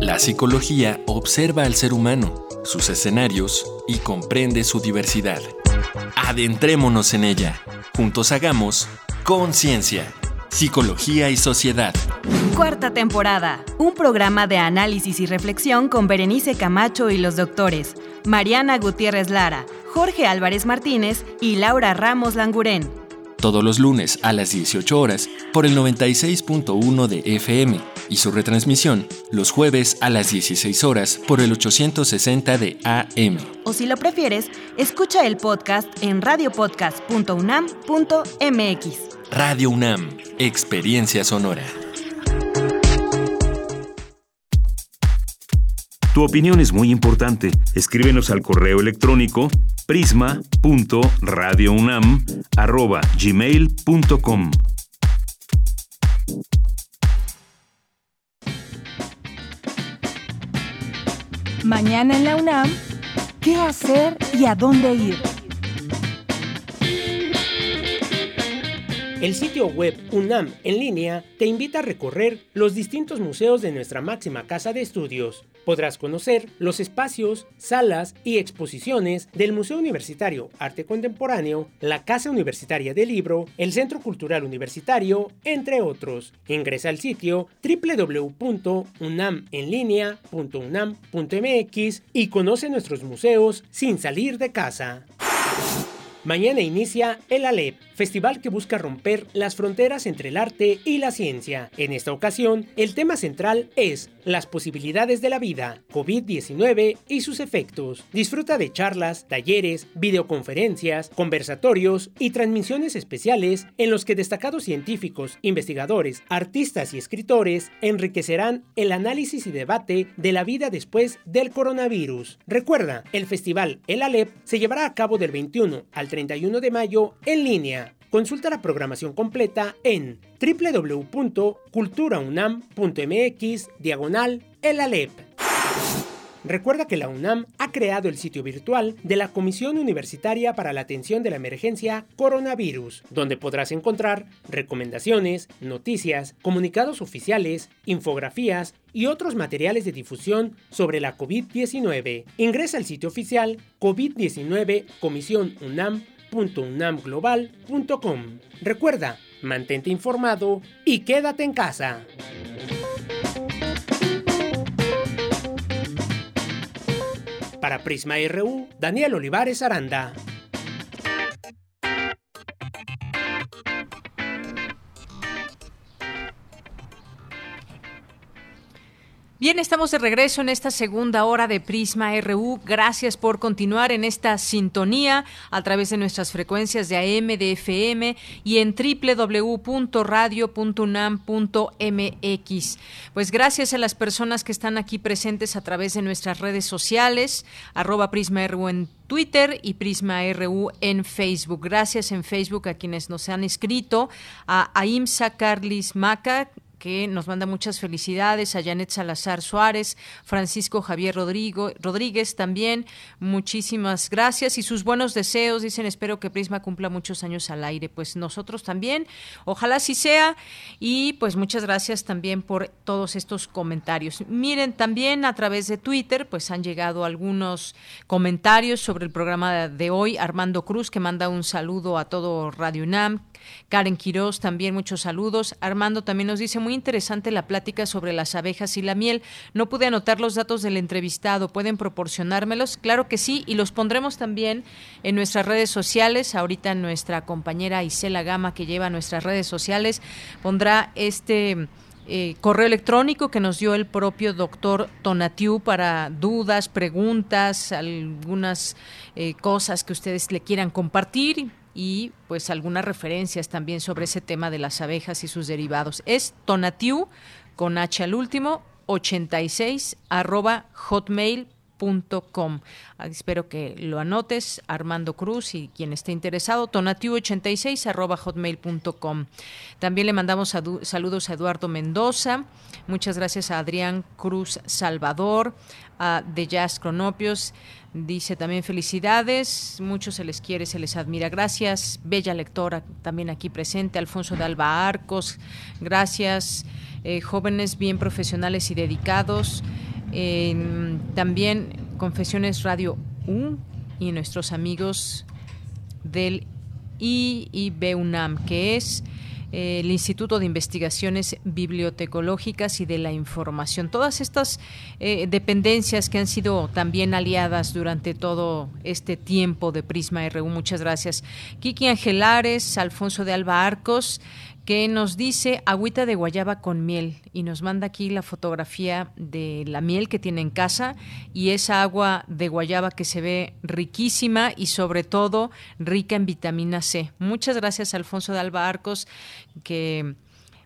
La psicología observa al ser humano, sus escenarios y comprende su diversidad. Adentrémonos en ella. Juntos hagamos conciencia, psicología y sociedad. Cuarta temporada. Un programa de análisis y reflexión con Berenice Camacho y los doctores Mariana Gutiérrez Lara, Jorge Álvarez Martínez y Laura Ramos Langurén. Todos los lunes a las 18 horas por el 96.1 de FM y su retransmisión los jueves a las 16 horas por el 860 de AM. O si lo prefieres, escucha el podcast en radiopodcast.unam.mx. Radio UNAM, Experiencia Sonora. Tu opinión es muy importante. Escríbenos al correo electrónico prisma.radiounam@gmail.com. Mañana en la UNAM, ¿qué hacer y a dónde ir? El sitio web UNAM en línea te invita a recorrer los distintos museos de nuestra máxima casa de estudios. Podrás conocer los espacios, salas y exposiciones del Museo Universitario Arte Contemporáneo, la Casa Universitaria del Libro, el Centro Cultural Universitario, entre otros. Ingresa al sitio www.unamenlinea.unam.mx y conoce nuestros museos sin salir de casa. Mañana inicia el ALEP, festival que busca romper las fronteras entre el arte y la ciencia. En esta ocasión, el tema central es las posibilidades de la vida, COVID-19 y sus efectos. Disfruta de charlas, talleres, videoconferencias, conversatorios y transmisiones especiales en los que destacados científicos, investigadores, artistas y escritores enriquecerán el análisis y debate de la vida después del coronavirus. Recuerda, el festival El Alep se llevará a cabo del 21 al 31 de mayo en línea. Consulta la programación completa en www.culturaunam.mx diagonal el Alep. Recuerda que la UNAM ha creado el sitio virtual de la Comisión Universitaria para la Atención de la Emergencia Coronavirus, donde podrás encontrar recomendaciones, noticias, comunicados oficiales, infografías y otros materiales de difusión sobre la COVID-19. Ingresa al sitio oficial COVID-19 Comisión UNAM.unamglobal.com. Recuerda, mantente informado y quédate en casa. Para Prisma RU, Daniel Olivares Aranda. Bien, estamos de regreso en esta segunda hora de Prisma RU. Gracias por continuar en esta sintonía a través de nuestras frecuencias de AM, de FM y en www.radio.unam.mx. Pues gracias a las personas que están aquí presentes a través de nuestras redes sociales, arroba Prisma RU en Twitter y Prisma RU en Facebook. Gracias en Facebook a quienes nos han escrito, a Aimsa Carlis Maca, que nos manda muchas felicidades, a Janet Salazar Suárez, Francisco Javier Rodrigo, Rodríguez también, muchísimas gracias y sus buenos deseos, dicen, espero que Prisma cumpla muchos años al aire, pues nosotros también, ojalá así sea. Y pues muchas gracias también por todos estos comentarios. Miren, también a través de Twitter pues han llegado algunos comentarios sobre el programa de hoy, Armando Cruz que manda un saludo a todo Radio UNAM, Karen Quiroz también muchos saludos. Armando también nos dice muy interesante la plática sobre las abejas y la miel. No pude anotar los datos del entrevistado. ¿Pueden proporcionármelos? Claro que sí, y los pondremos también en nuestras redes sociales. Ahorita nuestra compañera Isela Gama, que lleva nuestras redes sociales, pondrá este... Eh, correo electrónico que nos dio el propio doctor Tonatiu para dudas, preguntas, algunas eh, cosas que ustedes le quieran compartir y pues algunas referencias también sobre ese tema de las abejas y sus derivados. Es tonatiu con H al último 86 arroba hotmail.com. Ah, espero que lo anotes, Armando Cruz y quien esté interesado, tonatiu86 arroba hotmail.com. También le mandamos saludos a Eduardo Mendoza, muchas gracias a Adrián Cruz Salvador, a De Jazz Cronopios, Dice también felicidades, muchos se les quiere, se les admira. Gracias, bella lectora también aquí presente, Alfonso de Alba Arcos. Gracias, eh, jóvenes bien profesionales y dedicados. También Confesiones Radio U y nuestros amigos del IIB que es el Instituto de Investigaciones Bibliotecológicas y de la Información. Todas estas eh, dependencias que han sido también aliadas durante todo este tiempo de Prisma RU. Muchas gracias. Kiki Angelares, Alfonso de Alba Arcos, que nos dice agüita de guayaba con miel y nos manda aquí la fotografía de la miel que tiene en casa y esa agua de guayaba que se ve riquísima y sobre todo rica en vitamina C. Muchas gracias Alfonso de Alba Arcos que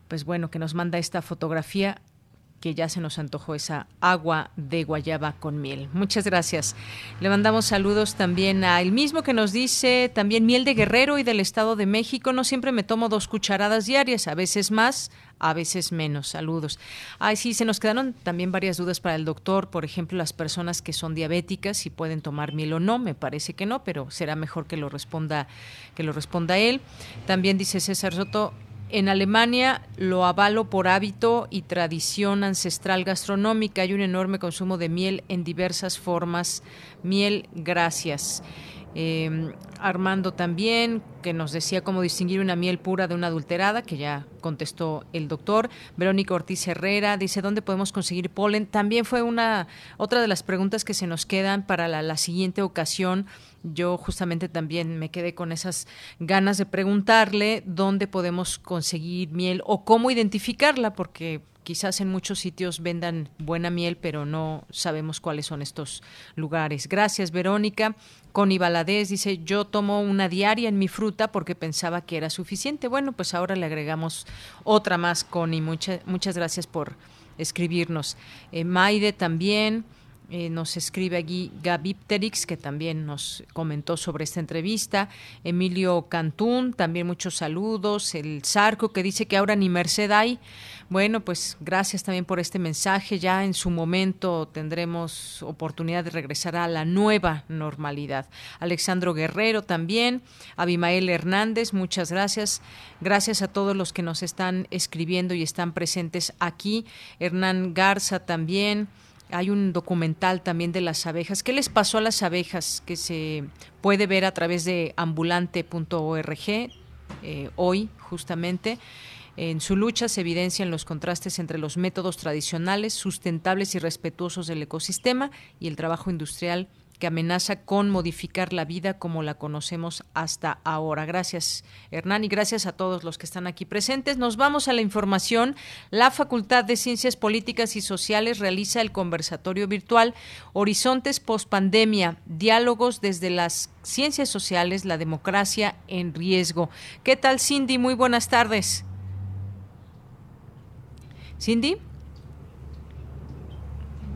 pues bueno, que nos manda esta fotografía que ya se nos antojó esa agua de guayaba con miel. Muchas gracias. Le mandamos saludos también a el mismo que nos dice también miel de Guerrero y del Estado de México. No siempre me tomo dos cucharadas diarias, a veces más, a veces menos. Saludos. Ay, sí, se nos quedaron también varias dudas para el doctor. Por ejemplo, las personas que son diabéticas, si pueden tomar miel o no. Me parece que no, pero será mejor que lo responda, que lo responda él. También dice César Soto, en Alemania lo avalo por hábito y tradición ancestral gastronómica. Hay un enorme consumo de miel en diversas formas. Miel, gracias. Em, Armando también, que nos decía cómo distinguir una miel pura de una adulterada, que ya contestó el doctor. Verónica Ortiz Herrera dice, ¿dónde podemos conseguir polen? También fue una otra de las preguntas que se nos quedan para la siguiente ocasión yo justamente también me quedé con esas ganas de preguntarle dónde podemos conseguir miel o cómo identificarla, porque quizás en muchos sitios vendan buena miel, pero no sabemos cuáles son estos lugares. Gracias, Verónica. Connie Valadez dice, yo tomo una diaria en mi fruta porque pensaba que era suficiente. Bueno, pues ahora le agregamos otra más, Connie. muchas gracias por escribirnos. Eh, Maide también. Eh, nos escribe aquí Gabipterix, que también nos comentó sobre esta entrevista. Emilio Cantún, también muchos saludos. El Zarco, que dice que ahora ni Merced hay. Bueno, pues gracias también por este mensaje. Ya en su momento tendremos oportunidad de regresar a la nueva normalidad. Alexandro Guerrero también. Abimael Hernández, muchas gracias. Gracias a todos los que nos están escribiendo y están presentes aquí. Hernán Garza también. Hay un documental también de las abejas. ¿Qué les pasó a las abejas? Que se puede ver a través de ambulante.org eh, hoy, justamente. En su lucha se evidencian los contrastes entre los métodos tradicionales, sustentables y respetuosos del ecosistema y el trabajo industrial que amenaza con modificar la vida como la conocemos hasta ahora. Gracias, Hernán, y gracias a todos los que están aquí presentes. Nos vamos a la información. La Facultad de Ciencias Políticas y Sociales realiza el conversatorio virtual Horizontes Postpandemia, diálogos desde las ciencias sociales, la democracia en riesgo. ¿Qué tal, Cindy? Muy buenas tardes. Cindy.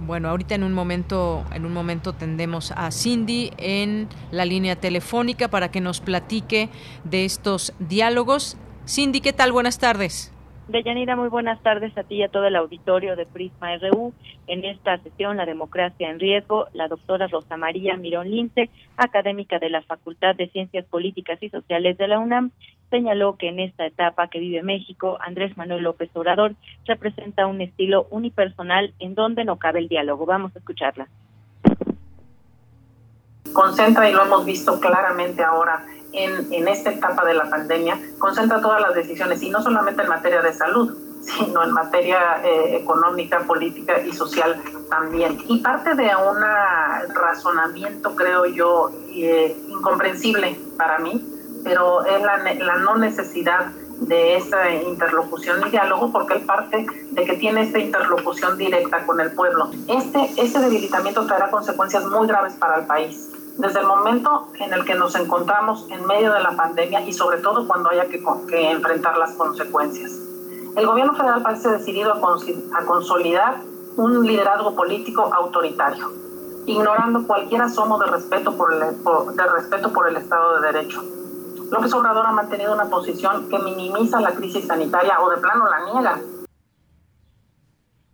Bueno, ahorita en un momento, en un momento tendemos a Cindy en la línea telefónica para que nos platique de estos diálogos. Cindy, ¿qué tal? Buenas tardes. Deyanira, muy buenas tardes a ti y a todo el auditorio de Prisma RU. En esta sesión, La Democracia en Riesgo, la doctora Rosa María Mirón Lince, académica de la Facultad de Ciencias Políticas y Sociales de la UNAM, señaló que en esta etapa que vive México, Andrés Manuel López Obrador representa un estilo unipersonal en donde no cabe el diálogo. Vamos a escucharla. Concentra, y lo hemos visto claramente ahora, en, en esta etapa de la pandemia concentra todas las decisiones y no solamente en materia de salud, sino en materia eh, económica, política y social también. Y parte de un razonamiento, creo yo, eh, incomprensible para mí, pero es la, la, no necesidad de esa interlocución y diálogo porque él parte de que tiene esta interlocución directa con el pueblo. Este, este debilitamiento traerá consecuencias muy graves para el país desde el momento en el que nos encontramos en medio de la pandemia y sobre todo cuando haya que, enfrentar las consecuencias. El gobierno federal parece decidido a, consolidar un liderazgo político autoritario, ignorando cualquier asomo de respeto de respeto por el Estado de Derecho. López Obrador ha mantenido una posición que minimiza la crisis sanitaria o de plano la niega.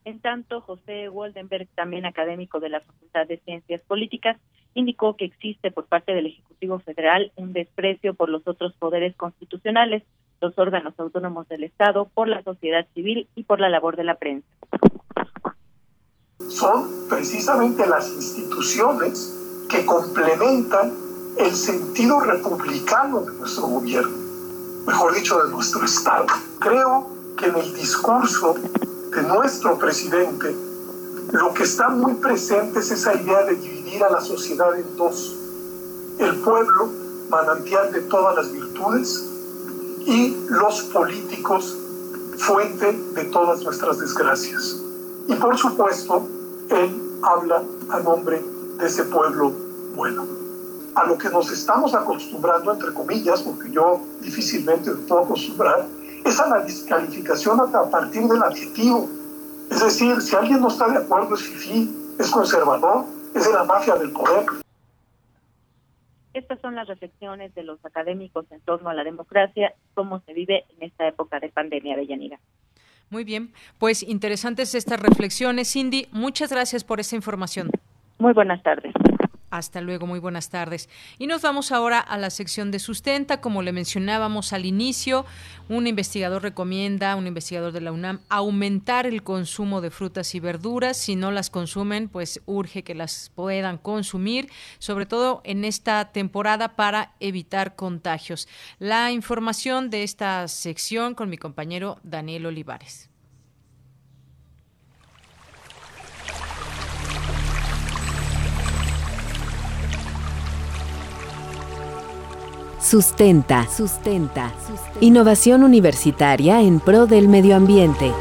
En tanto, José Woldenberg, también académico de la Facultad de Ciencias Políticas, indicó que existe por parte del Ejecutivo Federal un desprecio por los otros poderes constitucionales, los órganos autónomos del Estado, por la sociedad civil y por la labor de la prensa. Son precisamente las instituciones que complementan el sentido republicano de nuestro gobierno, mejor dicho, de nuestro Estado. Creo que en el discurso de nuestro presidente, lo que está muy presente es esa idea de dividir a la sociedad en dos. El pueblo, manantial de todas las virtudes, y los políticos, fuente de todas nuestras desgracias. Y por supuesto, él habla a nombre de ese pueblo bueno. A lo que nos estamos acostumbrando, entre comillas, porque yo difícilmente me puedo acostumbrar, es a la descalificación a partir del adjetivo. Es decir, si alguien no está de acuerdo es fifí, es conservador, es de la mafia del poder. Estas son las reflexiones de los académicos en torno a la democracia, cómo se vive en esta época de pandemia de Yanira. Muy bien, pues interesantes estas reflexiones. Cindy, muchas gracias por esta información. Muy buenas tardes. Hasta luego, muy buenas tardes. Y nos vamos ahora a la sección de sustenta. Como le mencionábamos al inicio, un investigador recomienda, un investigador de la UNAM, aumentar el consumo de frutas y verduras. Si no las consumen, pues urge que las puedan consumir, sobre todo en esta temporada para evitar contagios. La información de esta sección con mi compañero Daniel Olivares. Sustenta. Sustenta. Innovación universitaria en pro del medio ambiente.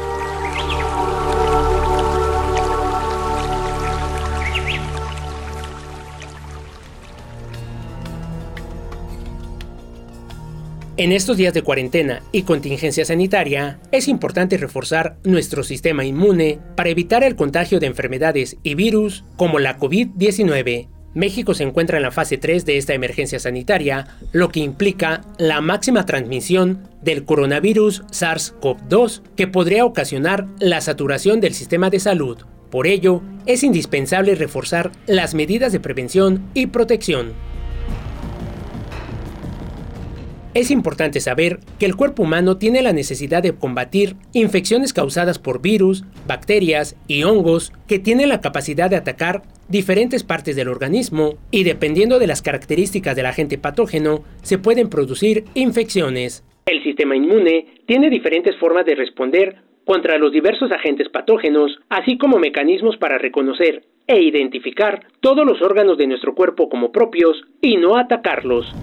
En estos días de cuarentena y contingencia sanitaria, es importante reforzar nuestro sistema inmune para evitar el contagio de enfermedades y virus como la COVID-19 México se encuentra en la fase 3 de esta emergencia sanitaria, lo que implica la máxima transmisión del coronavirus SARS-CoV-2 que podría ocasionar la saturación del sistema de salud. Por ello, es indispensable reforzar las medidas de prevención y protección. Es importante saber que el cuerpo humano tiene la necesidad de combatir infecciones causadas por virus, bacterias y hongos que tienen la capacidad de atacar diferentes partes del organismo y dependiendo de las características del agente patógeno se pueden producir infecciones. El sistema inmune tiene diferentes formas de responder contra los diversos agentes patógenos, así como mecanismos para reconocer e identificar todos los órganos de nuestro cuerpo como propios y no atacarlos.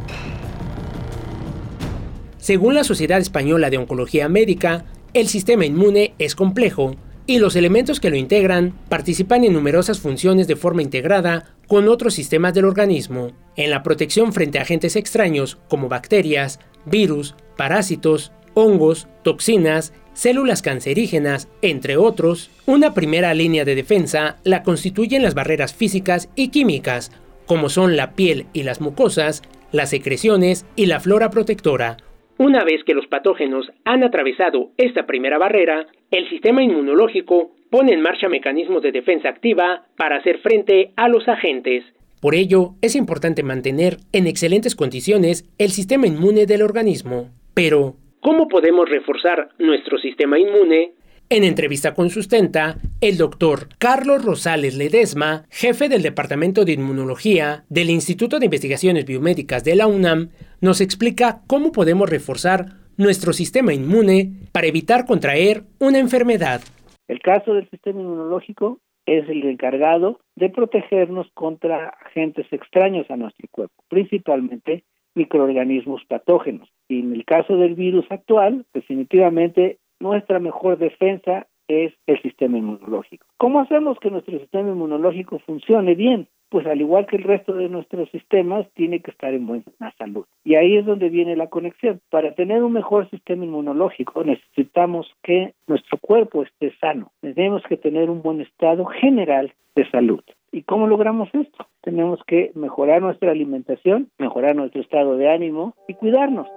Según la Sociedad Española de Oncología Médica, el sistema inmune es complejo y los elementos que lo integran participan en numerosas funciones de forma integrada con otros sistemas del organismo, en la protección frente a agentes extraños como bacterias, virus, parásitos, hongos, toxinas, células cancerígenas, entre otros. Una primera línea de defensa la constituyen las barreras físicas y químicas, como son la piel y las mucosas, las secreciones y la flora protectora, una vez que los patógenos han atravesado esta primera barrera, el sistema inmunológico pone en marcha mecanismos de defensa activa para hacer frente a los agentes. Por ello, es importante mantener en excelentes condiciones el sistema inmune del organismo. Pero, ¿cómo podemos reforzar nuestro sistema inmune en entrevista con Sustenta, el doctor Carlos Rosales Ledesma, jefe del Departamento de Inmunología del Instituto de Investigaciones Biomédicas de la UNAM, nos explica cómo podemos reforzar nuestro sistema inmune para evitar contraer una enfermedad. El caso del sistema inmunológico es el encargado de protegernos contra agentes extraños a nuestro cuerpo, principalmente microorganismos patógenos. Y en el caso del virus actual, definitivamente nuestra mejor defensa es el sistema inmunológico. ¿Cómo hacemos que nuestro sistema inmunológico funcione bien? Pues al igual que el resto de nuestros sistemas, tiene que estar en buena salud. Y ahí es donde viene la conexión. Para tener un mejor sistema inmunológico necesitamos que nuestro cuerpo esté sano. Tenemos que tener un buen estado general de salud. ¿Y cómo logramos esto? Tenemos que mejorar nuestra alimentación, mejorar nuestro estado de ánimo y cuidarnos.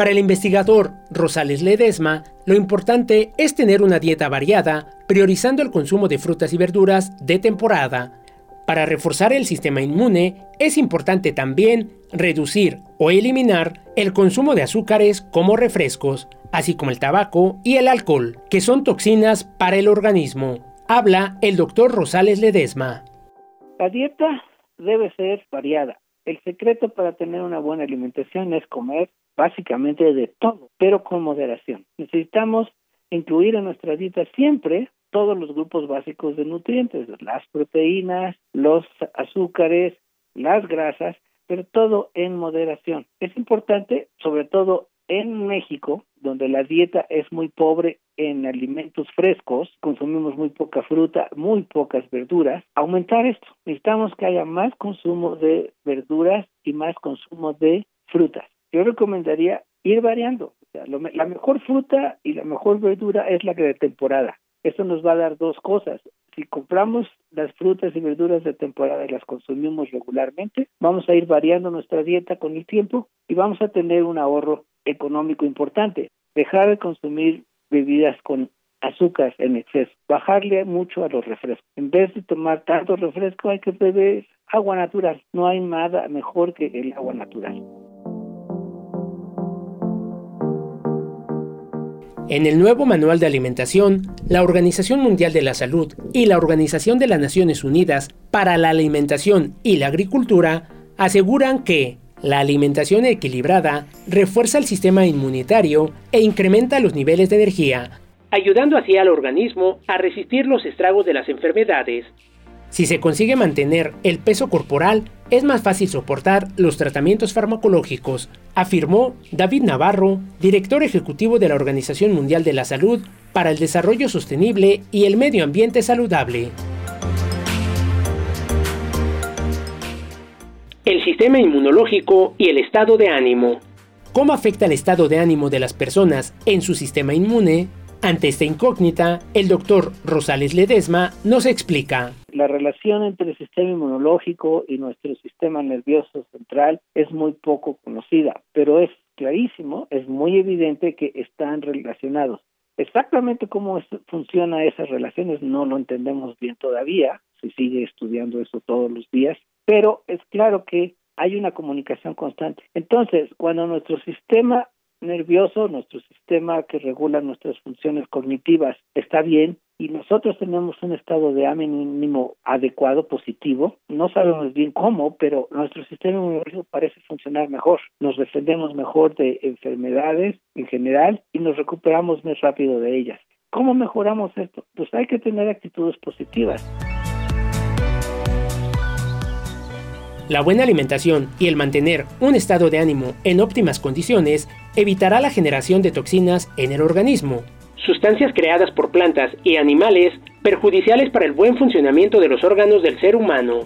Para el investigador Rosales Ledesma, lo importante es tener una dieta variada, priorizando el consumo de frutas y verduras de temporada. Para reforzar el sistema inmune, es importante también reducir o eliminar el consumo de azúcares como refrescos, así como el tabaco y el alcohol, que son toxinas para el organismo. Habla el doctor Rosales Ledesma. La dieta debe ser variada. El secreto para tener una buena alimentación es comer básicamente de todo, pero con moderación. Necesitamos incluir en nuestra dieta siempre todos los grupos básicos de nutrientes, las proteínas, los azúcares, las grasas, pero todo en moderación. Es importante, sobre todo en México, donde la dieta es muy pobre en alimentos frescos, consumimos muy poca fruta, muy pocas verduras, aumentar esto. Necesitamos que haya más consumo de verduras y más consumo de frutas yo recomendaría ir variando. la mejor fruta y la mejor verdura es la que de temporada. Eso nos va a dar dos cosas. Si compramos las frutas y verduras de temporada y las consumimos regularmente, vamos a ir variando nuestra dieta con el tiempo y vamos a tener un ahorro económico importante. Dejar de consumir bebidas con azúcar en exceso, bajarle mucho a los refrescos. En vez de tomar tanto refresco, hay que beber agua natural. No hay nada mejor que el agua natural. En el nuevo Manual de Alimentación, la Organización Mundial de la Salud y la Organización de las Naciones Unidas para la Alimentación y la Agricultura aseguran que la alimentación equilibrada refuerza el sistema inmunitario e incrementa los niveles de energía, ayudando así al organismo a resistir los estragos de las enfermedades. Si se consigue mantener el peso corporal, es más fácil soportar los tratamientos farmacológicos, afirmó David Navarro, director ejecutivo de la Organización Mundial de la Salud para el Desarrollo Sostenible y el Medio Ambiente Saludable. El sistema inmunológico y el estado de ánimo. ¿Cómo afecta el estado de ánimo de las personas en su sistema inmune? Ante esta incógnita, el doctor Rosales Ledesma nos explica. La relación entre el sistema inmunológico y nuestro sistema nervioso central es muy poco conocida, pero es clarísimo, es muy evidente que están relacionados. Exactamente cómo funcionan esas relaciones no lo entendemos bien todavía, se sigue estudiando eso todos los días, pero es claro que hay una comunicación constante. Entonces, cuando nuestro sistema nervioso, nuestro sistema que regula nuestras funciones cognitivas está bien, y nosotros tenemos un estado de ánimo adecuado, positivo, no sabemos bien cómo, pero nuestro sistema inmunológico parece funcionar mejor. Nos defendemos mejor de enfermedades en general y nos recuperamos más rápido de ellas. ¿Cómo mejoramos esto? Pues hay que tener actitudes positivas. La buena alimentación y el mantener un estado de ánimo en óptimas condiciones evitará la generación de toxinas en el organismo, sustancias creadas por plantas y animales perjudiciales para el buen funcionamiento de los órganos del ser humano.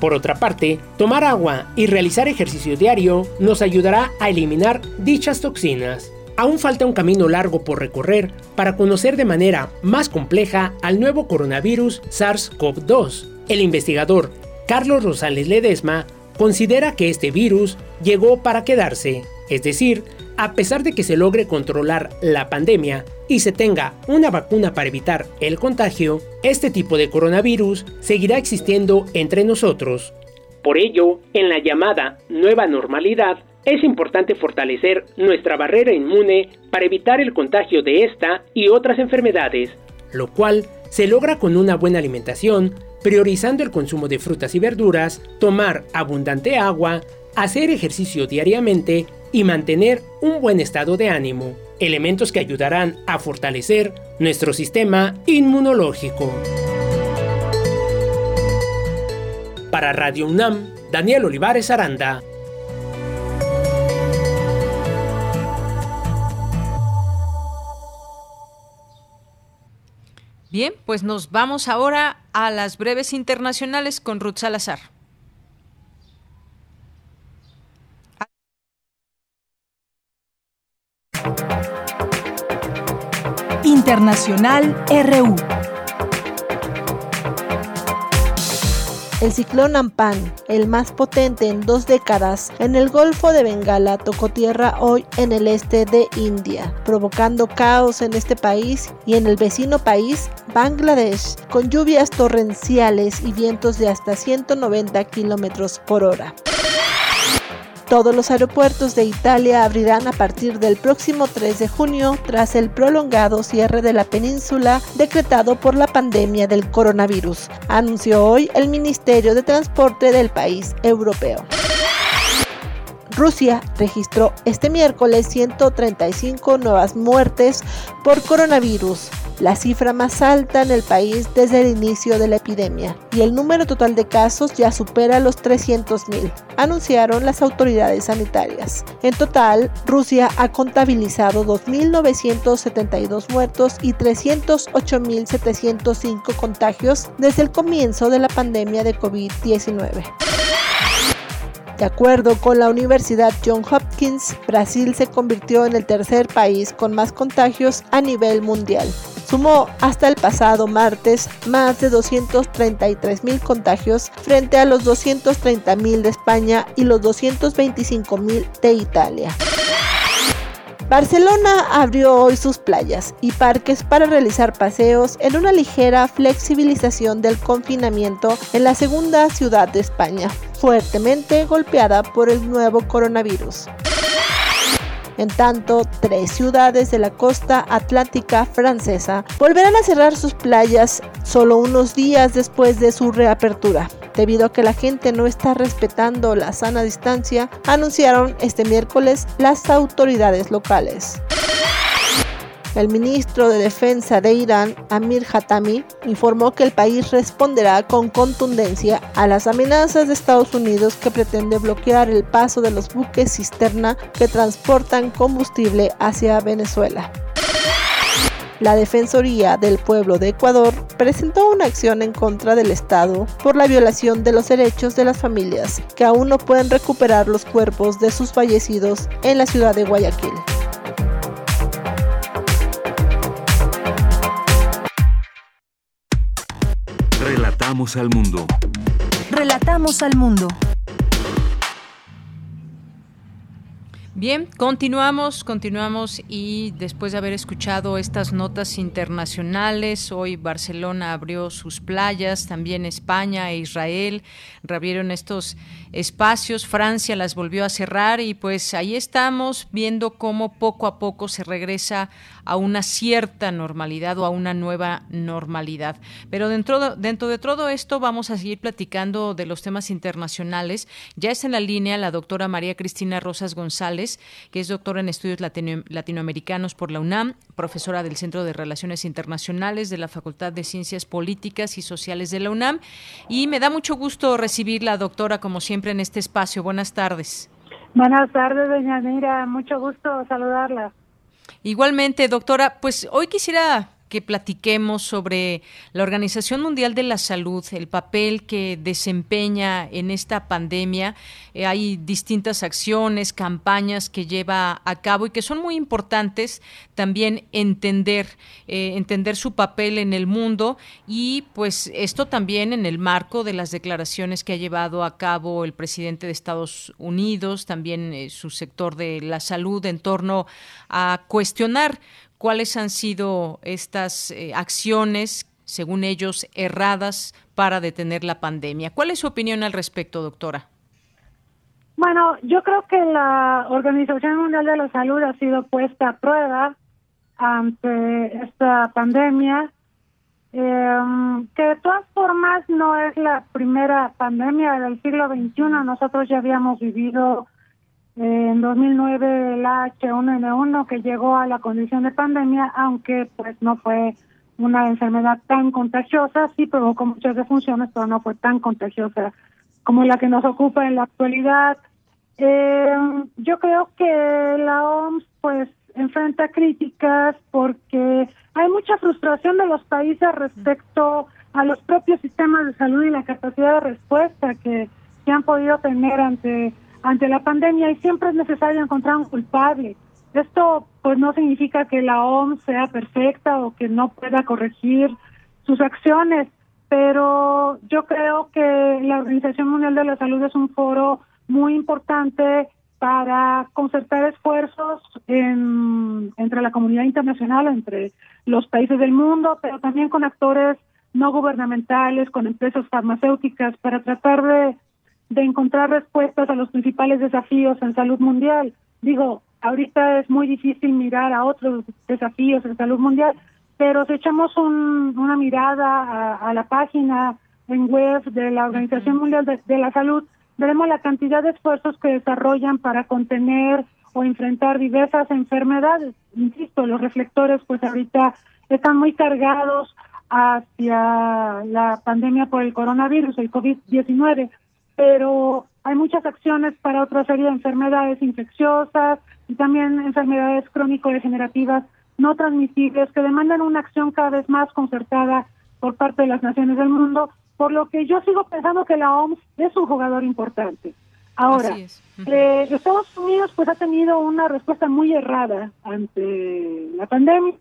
Por otra parte, tomar agua y realizar ejercicio diario nos ayudará a eliminar dichas toxinas. Aún falta un camino largo por recorrer para conocer de manera más compleja al nuevo coronavirus SARS-CoV-2. El investigador Carlos Rosales Ledesma considera que este virus llegó para quedarse, es decir, a pesar de que se logre controlar la pandemia y se tenga una vacuna para evitar el contagio, este tipo de coronavirus seguirá existiendo entre nosotros. Por ello, en la llamada nueva normalidad, es importante fortalecer nuestra barrera inmune para evitar el contagio de esta y otras enfermedades, lo cual se logra con una buena alimentación, priorizando el consumo de frutas y verduras, tomar abundante agua, hacer ejercicio diariamente y mantener un buen estado de ánimo, elementos que ayudarán a fortalecer nuestro sistema inmunológico. Para Radio UNAM, Daniel Olivares Aranda. Bien, pues nos vamos ahora a las breves internacionales con Ruth Salazar. Internacional RU. El ciclón Ampan, el más potente en dos décadas, en el Golfo de Bengala tocó tierra hoy en el este de India, provocando caos en este país y en el vecino país, Bangladesh, con lluvias torrenciales y vientos de hasta 190 kilómetros por hora. Todos los aeropuertos de Italia abrirán a partir del próximo 3 de junio tras el prolongado cierre de la península decretado por la pandemia del coronavirus, anunció hoy el Ministerio de Transporte del país europeo. Rusia registró este miércoles 135 nuevas muertes por coronavirus, la cifra más alta en el país desde el inicio de la epidemia, y el número total de casos ya supera los 300.000, anunciaron las autoridades sanitarias. En total, Rusia ha contabilizado 2.972 muertos y 308.705 contagios desde el comienzo de la pandemia de COVID-19. De acuerdo con la Universidad Johns Hopkins, Brasil se convirtió en el tercer país con más contagios a nivel mundial. Sumó hasta el pasado martes más de 233 mil contagios frente a los 230 mil de España y los 225 mil de Italia. Barcelona abrió hoy sus playas y parques para realizar paseos en una ligera flexibilización del confinamiento en la segunda ciudad de España, fuertemente golpeada por el nuevo coronavirus. En tanto, tres ciudades de la costa atlántica francesa volverán a cerrar sus playas solo unos días después de su reapertura. Debido a que la gente no está respetando la sana distancia, anunciaron este miércoles las autoridades locales. El ministro de Defensa de Irán, Amir Hatami, informó que el país responderá con contundencia a las amenazas de Estados Unidos que pretende bloquear el paso de los buques cisterna que transportan combustible hacia Venezuela. La Defensoría del Pueblo de Ecuador presentó una acción en contra del Estado por la violación de los derechos de las familias que aún no pueden recuperar los cuerpos de sus fallecidos en la ciudad de Guayaquil. Relatamos al mundo. Relatamos al mundo. Bien, continuamos, continuamos y después de haber escuchado estas notas internacionales, hoy Barcelona abrió sus playas, también España e Israel reabrieron estos espacios, Francia las volvió a cerrar y pues ahí estamos viendo cómo poco a poco se regresa a una cierta normalidad o a una nueva normalidad. Pero dentro, dentro de todo esto vamos a seguir platicando de los temas internacionales. Ya está en la línea la doctora María Cristina Rosas González, que es doctora en estudios latinoamericanos por la UNAM, profesora del Centro de Relaciones Internacionales de la Facultad de Ciencias Políticas y Sociales de la UNAM. Y me da mucho gusto recibirla, doctora, como siempre, en este espacio. Buenas tardes. Buenas tardes, doña Mira. Mucho gusto saludarla. Igualmente, doctora, pues hoy quisiera que platiquemos sobre la Organización Mundial de la Salud, el papel que desempeña en esta pandemia. Eh, hay distintas acciones, campañas que lleva a cabo y que son muy importantes también entender, eh, entender su papel en el mundo y pues esto también en el marco de las declaraciones que ha llevado a cabo el presidente de Estados Unidos, también eh, su sector de la salud en torno a cuestionar cuáles han sido estas eh, acciones, según ellos, erradas para detener la pandemia. ¿Cuál es su opinión al respecto, doctora? Bueno, yo creo que la Organización Mundial de la Salud ha sido puesta a prueba ante esta pandemia, em, que de todas formas no es la primera pandemia del siglo XXI. Nosotros ya habíamos vivido en 2009 el H1N1 que llegó a la condición de pandemia, aunque pues no fue una enfermedad tan contagiosa, sí provocó muchas defunciones, pero no fue tan contagiosa como la que nos ocupa en la actualidad. Eh, yo creo que la OMS pues enfrenta críticas porque hay mucha frustración de los países respecto a los propios sistemas de salud y la capacidad de respuesta que, que han podido tener ante ante la pandemia y siempre es necesario encontrar un culpable. Esto pues no significa que la OMS sea perfecta o que no pueda corregir sus acciones, pero yo creo que la Organización Mundial de la Salud es un foro muy importante para concertar esfuerzos entre la comunidad internacional, entre los países del mundo, pero también con actores no gubernamentales, con empresas farmacéuticas, para tratar de de encontrar respuestas a los principales desafíos en salud mundial. Digo, ahorita es muy difícil mirar a otros desafíos en salud mundial, pero si echamos una mirada a, la página en web de la Organización Mundial de, la Salud, veremos la cantidad de esfuerzos que desarrollan para contener o enfrentar diversas enfermedades. Insisto, los reflectores pues ahorita están muy cargados hacia la pandemia por el coronavirus, el COVID-19, pero hay muchas acciones para otra serie de enfermedades infecciosas y también enfermedades crónico-degenerativas no transmisibles que demandan una acción cada vez más concertada por parte de las naciones del mundo, por lo que yo sigo pensando que la OMS es un jugador importante. Ahora, eh, Estados Unidos pues ha tenido una respuesta muy errada ante la pandemia,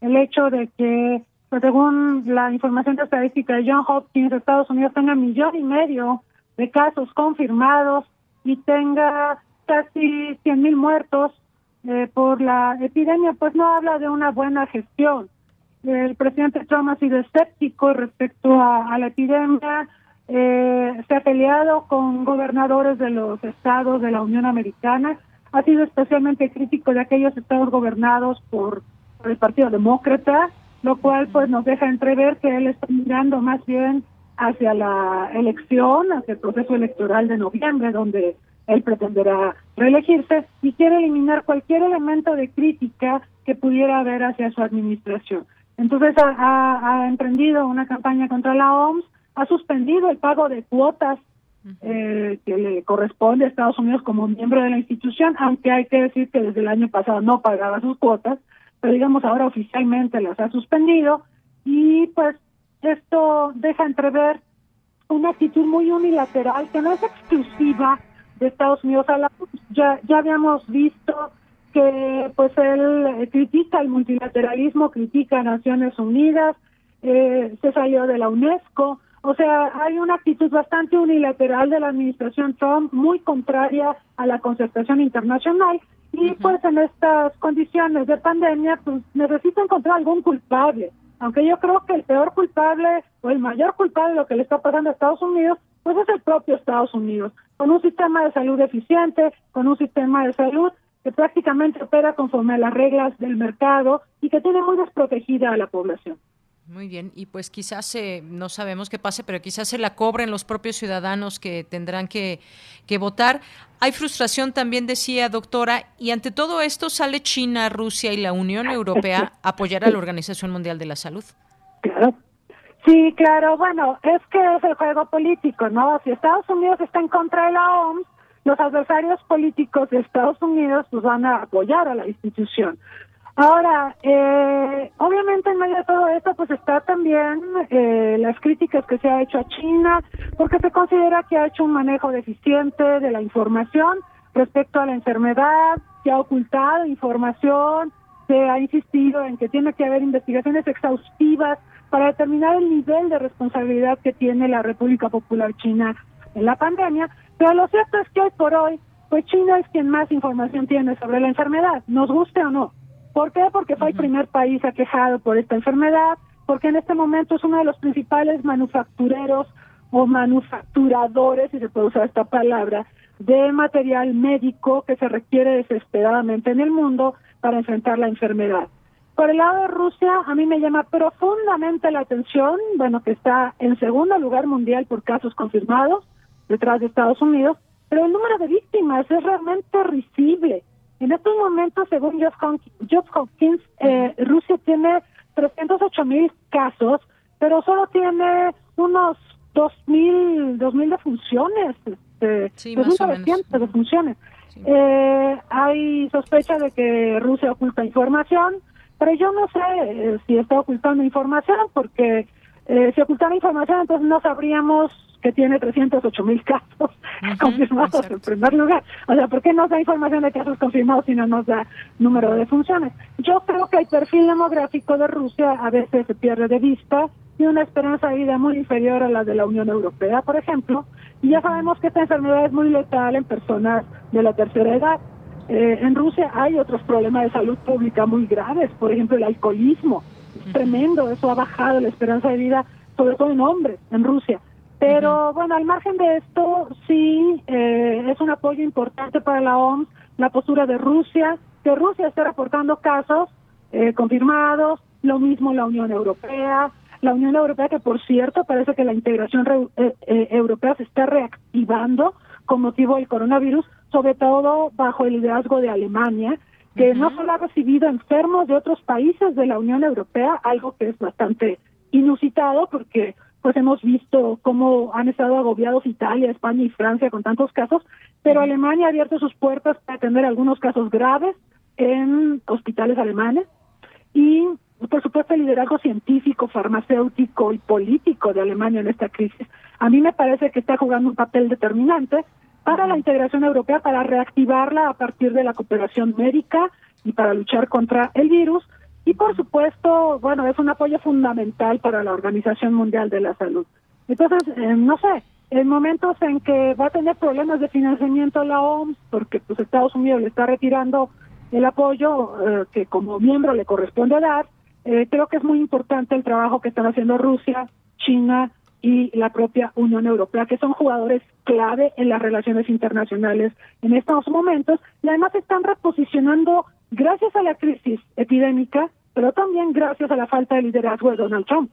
el hecho de que, pues, según la información de estadística de John Hopkins, Estados Unidos tenga un millón y medio de casos confirmados y tenga casi 100 mil muertos eh, por la epidemia, pues no habla de una buena gestión. El presidente Trump ha sido escéptico respecto a, la epidemia, eh, se ha peleado con gobernadores de los estados de la Unión Americana, ha sido especialmente crítico de aquellos estados gobernados por, por el Partido Demócrata, lo cual pues nos deja entrever que él está mirando más bien hacia la elección, hacia el proceso electoral de noviembre, donde él pretenderá reelegirse y quiere eliminar cualquier elemento de crítica que pudiera haber hacia su administración. Entonces ha, emprendido una campaña contra la OMS, ha suspendido el pago de cuotas eh, que le corresponde a Estados Unidos como miembro de la institución, aunque hay que decir que desde el año pasado no pagaba sus cuotas, pero digamos ahora oficialmente las ha suspendido y pues esto deja entrever una actitud muy unilateral que no es exclusiva de Estados Unidos. Ya, ya habíamos visto que pues él critica el multilateralismo, critica a Naciones Unidas, eh, se salió de la UNESCO, O sea, hay una actitud bastante unilateral de la administración Trump, muy contraria a la concertación internacional, y pues en estas condiciones de pandemia, pues necesita encontrar algún culpable. Aunque yo creo que el peor culpable o el mayor culpable de lo que le está pasando a Estados Unidos, pues es el propio Estados Unidos, con un sistema de salud eficiente, con un sistema de salud que prácticamente opera conforme a las reglas del mercado y que tiene muy desprotegida a la población. Muy bien, y pues quizás eh, no sabemos qué pase, pero quizás se la cobren los propios ciudadanos que tendrán que, que votar. Hay frustración también, decía doctora, y ante todo esto sale China, Rusia y la Unión Europea a apoyar a la Organización Mundial de la Salud. Claro. Sí, claro, bueno, es que es el juego político, ¿no? Si Estados Unidos está en contra de la OMS, los adversarios políticos de Estados Unidos pues van a apoyar a la institución. Ahora, eh, obviamente en medio de todo esto, pues está también eh, las críticas que se ha hecho a China, porque se considera que ha hecho un manejo deficiente de la información respecto a la enfermedad, que ha ocultado información, se ha insistido en que tiene que haber investigaciones exhaustivas para determinar el nivel de responsabilidad que tiene la República Popular China en la pandemia, pero lo cierto es que hoy por hoy, pues China es quien más información tiene sobre la enfermedad, nos guste o no. ¿Por qué? Porque fue el primer país aquejado por esta enfermedad, porque en este momento es uno de los principales manufactureros o manufacturadores, si se puede usar esta palabra, de material médico que se requiere desesperadamente en el mundo para enfrentar la enfermedad. Por el lado de Rusia, a mí me llama profundamente la atención, bueno, que está en segundo lugar mundial por casos confirmados, detrás de Estados Unidos, pero el número de víctimas es realmente risible. En estos momentos, según Johns Hopkins, eh, Rusia tiene 308 mil casos, pero solo tiene unos 2.000 2000 defunciones, este, sí, más o menos. defunciones. Eh, hay sospecha de que Rusia oculta información, pero yo no sé eh, si está ocultando información, porque si ocultara información, entonces no sabríamos que tiene 308 mil casos confirmados en primer lugar. O sea, ¿por qué nos da información de casos confirmados si no nos da número de funciones? Yo creo que el perfil demográfico de Rusia a veces se pierde de vista y una esperanza de vida muy inferior a la de la Unión Europea, por ejemplo, y ya sabemos que esta enfermedad es muy letal en personas de la tercera edad. Eh, en Rusia hay otros problemas de salud pública muy graves, por ejemplo el alcoholismo, es tremendo, eso ha bajado la esperanza de vida, sobre todo en hombres, en Rusia. Pero bueno, al margen de esto, sí eh, es un apoyo importante para la OMS, la postura de Rusia, que Rusia está reportando casos eh, confirmados, lo mismo la Unión Europea, la Unión Europea que por cierto parece que la integración eh, europea se está reactivando con motivo del coronavirus, sobre todo bajo el liderazgo de Alemania, que no solo ha recibido enfermos de otros países de la Unión Europea, algo que es bastante inusitado porque pues hemos visto cómo han estado agobiados Italia, España y Francia con tantos casos, pero Alemania ha abierto sus puertas para atender algunos casos graves en hospitales alemanes. Y por supuesto el liderazgo científico, farmacéutico y político de Alemania en esta crisis. A mí me parece que está jugando un papel determinante para la integración europea, para reactivarla a partir de la cooperación médica y para luchar contra el virus, y por supuesto, bueno, es un apoyo fundamental para la Organización Mundial de la Salud. Entonces, eh, no sé, en momentos en que va a tener problemas de financiamiento la OMS, porque pues Estados Unidos le está retirando el apoyo eh, que como miembro le corresponde dar, eh, creo que es muy importante el trabajo que están haciendo Rusia, China y la propia Unión Europea, que son jugadores clave en las relaciones internacionales en estos momentos, y además están reposicionando gracias a la crisis epidémica, pero también gracias a la falta de liderazgo de Donald Trump.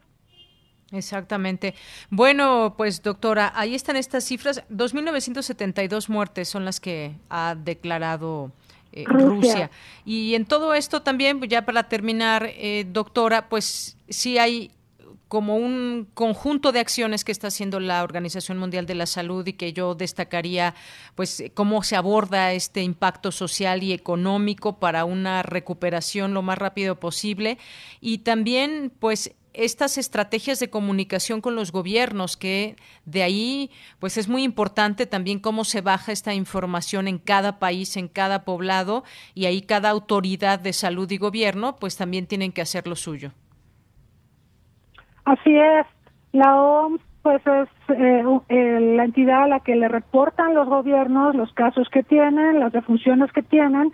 Exactamente. Bueno, pues doctora, ahí están estas cifras. 2.972 muertes son las que ha declarado eh, Rusia. Y en todo esto también, ya para terminar, eh, doctora, pues sí hay como un conjunto de acciones que está haciendo la Organización Mundial de la Salud y que yo destacaría pues cómo se aborda este impacto social y económico para una recuperación lo más rápido posible y también pues estas estrategias de comunicación con los gobiernos, que de ahí, pues es muy importante también cómo se baja esta información en cada país, en cada poblado, y ahí cada autoridad de salud y gobierno, pues también tienen que hacer lo suyo. Así es, la OMS pues es eh, eh, la entidad a la que le reportan los gobiernos los casos que tienen, las defunciones que tienen,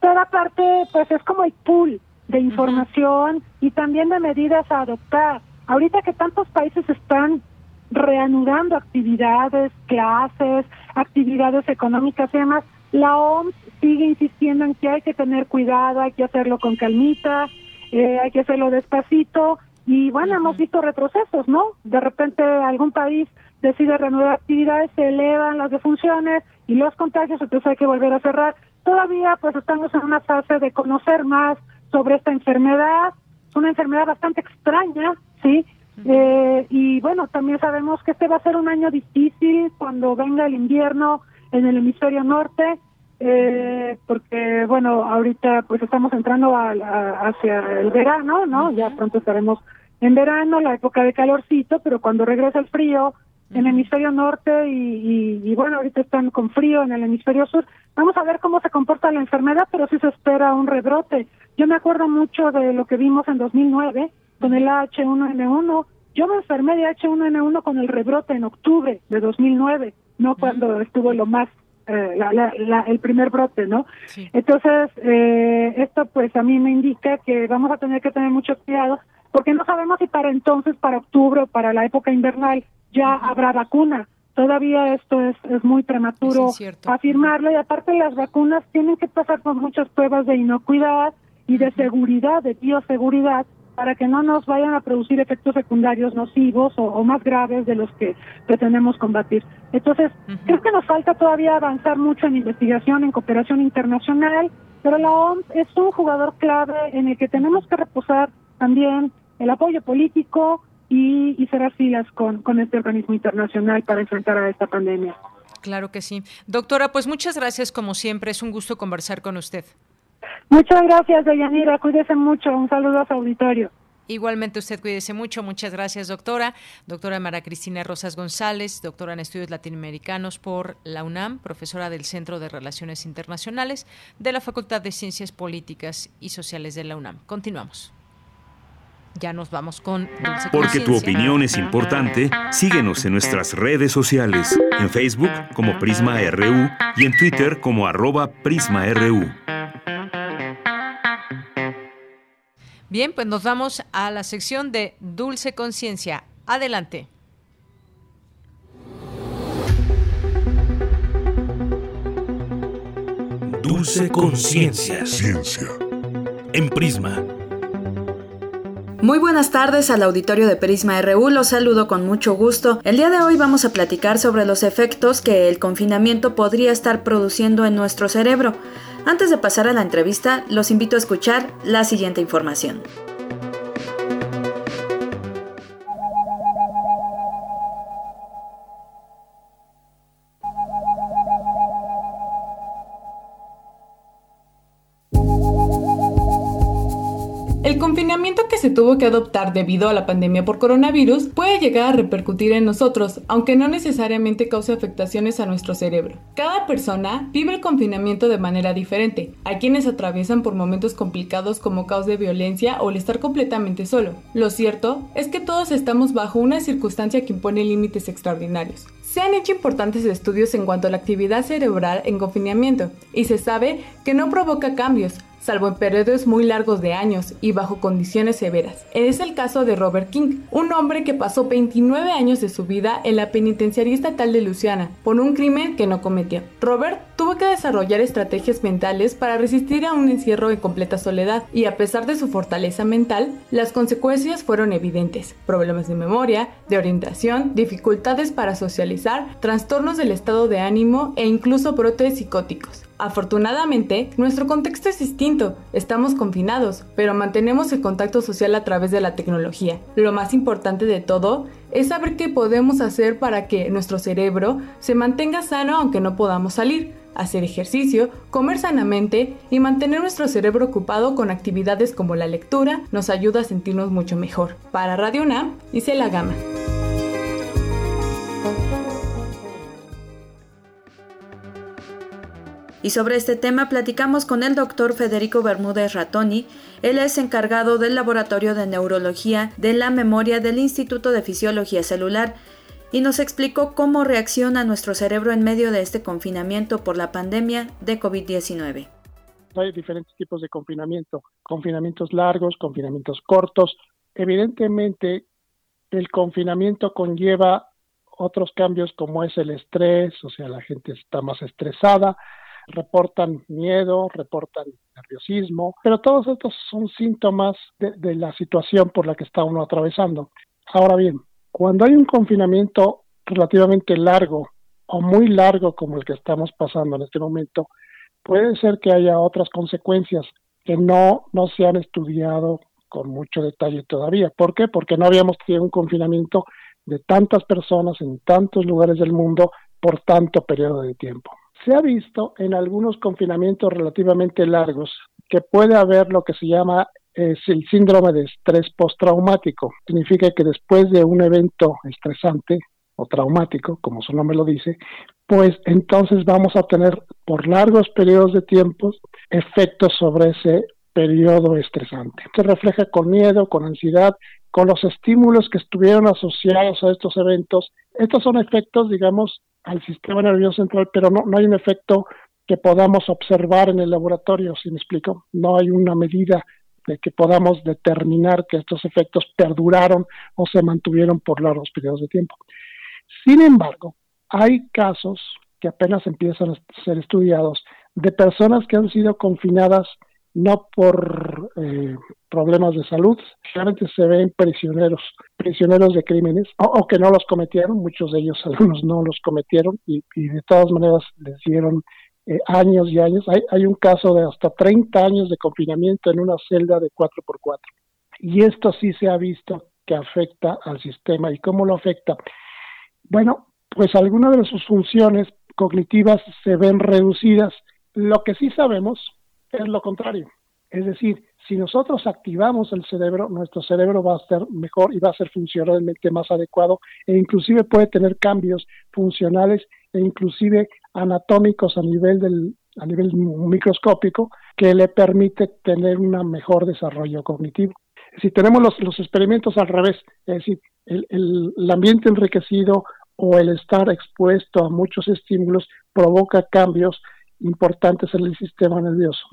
pero aparte pues es como el pool de información y también de medidas a adoptar. Ahorita que tantos países están reanudando actividades, clases, actividades económicas y demás, la OMS sigue insistiendo en que hay que tener cuidado, hay que hacerlo con calmita, eh, hay que hacerlo despacito y bueno, hemos visto retrocesos, ¿no? De repente algún país decide reanudar actividades, se elevan las defunciones y los contagios, entonces hay que volver a cerrar. Todavía pues estamos en una fase de conocer más sobre esta enfermedad, es una enfermedad bastante extraña, ¿sí? Eh, y bueno, también sabemos que este va a ser un año difícil cuando venga el invierno en el hemisferio norte, eh, porque bueno, ahorita pues estamos entrando hacia el verano, ¿no? Ya pronto estaremos en verano, la época de calorcito, pero cuando regresa el frío en el hemisferio norte y, y, bueno, ahorita están con frío en el hemisferio sur, vamos a ver cómo se comporta la enfermedad, pero sí se espera un rebrote. Yo me acuerdo mucho de lo que vimos en 2009 con el H1N1. Yo me enfermé de H1N1 con el rebrote en octubre de 2009, no cuando estuvo lo más eh, la, el primer brote, ¿no? Entonces, eh, esto pues a mí me indica que vamos a tener que tener mucho cuidado porque no sabemos si para entonces, para octubre o para la época invernal, ya habrá vacuna. Todavía esto es, es muy prematuro afirmarlo y aparte las vacunas tienen que pasar por muchas pruebas de inocuidad y de seguridad, de bioseguridad, para que no nos vayan a producir efectos secundarios nocivos o, más graves de los que pretendemos combatir. Entonces, creo que nos falta todavía avanzar mucho en investigación, en cooperación internacional, pero la OMS es un jugador clave en el que tenemos que reposar también el apoyo político y, y cerrar filas con, con este organismo internacional para enfrentar a esta pandemia. Claro que sí. Doctora, pues muchas gracias como siempre. Es un gusto conversar con usted. Muchas gracias, Deyanira. Cuídese mucho. Un saludo a su auditorio. Igualmente usted cuídese mucho. Muchas gracias, doctora. Doctora Mara Cristina Rosas González, doctora en estudios latinoamericanos por la UNAM, profesora del Centro de Relaciones Internacionales de la Facultad de Ciencias Políticas y Sociales de la UNAM. Continuamos. Ya nos vamos con Dulce Porque tu opinión es importante, síguenos en nuestras redes sociales, en Facebook como Prisma RU y en Twitter como arroba PrismaRU. Bien, pues nos vamos a la sección de Dulce Conciencia. Adelante. Dulce Conciencia. Ciencia. En Prisma. Muy buenas tardes al auditorio de Prisma RU, los saludo con mucho gusto. El día de hoy vamos a platicar sobre los efectos que el confinamiento podría estar produciendo en nuestro cerebro. Antes de pasar a la entrevista, los invito a escuchar la siguiente información. El confinamiento tuvo que adoptar debido a la pandemia por coronavirus puede llegar a repercutir en nosotros, aunque no necesariamente cause afectaciones a nuestro cerebro. Cada persona vive el confinamiento de manera diferente. Hay quienes atraviesan por momentos complicados como caos de violencia o el estar completamente solo. Lo cierto es que todos estamos bajo una circunstancia que impone límites extraordinarios. Se han hecho importantes estudios en cuanto a la actividad cerebral en confinamiento y se sabe que no provoca cambios, salvo en periodos muy largos de años y bajo condiciones severas. Es el caso de Robert King, un hombre que pasó 29 años de su vida en la penitenciaría estatal de Luciana por un crimen que no cometió. Robert tuvo que desarrollar estrategias mentales para resistir a un encierro en completa soledad y a pesar de su fortaleza mental, las consecuencias fueron evidentes. Problemas de memoria, de orientación, dificultades para socializar, trastornos del estado de ánimo e incluso brotes psicóticos. Afortunadamente, nuestro contexto es distinto, estamos confinados, pero mantenemos el contacto social a través de la tecnología. Lo más importante de todo es saber qué podemos hacer para que nuestro cerebro se mantenga sano aunque no podamos salir, hacer ejercicio, comer sanamente y mantener nuestro cerebro ocupado con actividades como la lectura nos ayuda a sentirnos mucho mejor. Para Radio UNAM, dice la gama. Y sobre este tema platicamos con el doctor Federico Bermúdez Ratoni. Él es encargado del Laboratorio de Neurología de la Memoria del Instituto de Fisiología Celular. y nos explicó cómo reacciona nuestro cerebro en medio de este confinamiento por la pandemia de COVID-19. Hay diferentes tipos de confinamiento, confinamientos largos, confinamientos cortos. Evidentemente, el confinamiento conlleva otros cambios como es el estrés, o sea, la gente está más estresada, reportan miedo, reportan nerviosismo, pero todos estos son síntomas de, la situación por la que está uno atravesando. Ahora bien, cuando hay un confinamiento relativamente largo o muy largo como el que estamos pasando en este momento, puede ser que haya otras consecuencias que no, no se han estudiado con mucho detalle todavía. ¿Por qué? Porque no habíamos tenido un confinamiento de tantas personas en tantos lugares del mundo por tanto periodo de tiempo. Se ha visto en algunos confinamientos relativamente largos que puede haber lo que se llama el síndrome de estrés postraumático. Significa que después de un evento estresante o traumático, como su nombre lo dice, pues entonces vamos a tener por largos periodos de tiempo efectos sobre ese periodo estresante. Se refleja con miedo, con ansiedad, con los estímulos que estuvieron asociados a estos eventos. Estos son efectos, digamos, al sistema nervioso central, pero no, no hay un efecto que podamos observar en el laboratorio, si me explico. No hay una medida de que podamos determinar que estos efectos perduraron o se mantuvieron por largos periodos de tiempo. Sin embargo, hay casos que apenas empiezan a ser estudiados de personas que han sido confinadas no por eh, problemas de salud, generalmente se ven prisioneros, prisioneros de crímenes, o, que no los cometieron, muchos de ellos, algunos no los cometieron, y, de todas maneras les dieron eh, años y años. Hay, hay un caso de hasta 30 años de confinamiento en una celda de 4x4. Y esto sí se ha visto que afecta al sistema. ¿Y cómo lo afecta? Bueno, pues algunas de sus funciones cognitivas se ven reducidas. Lo que sí sabemos es lo contrario. Es decir, si nosotros activamos el cerebro, nuestro cerebro va a ser mejor y va a ser funcionalmente más adecuado e inclusive puede tener cambios funcionales e inclusive anatómicos a nivel del a nivel microscópico que le permite tener un mejor desarrollo cognitivo. Si tenemos los, los experimentos al revés, es decir, el, el ambiente enriquecido o el estar expuesto a muchos estímulos provoca cambios importantes en el sistema nervioso.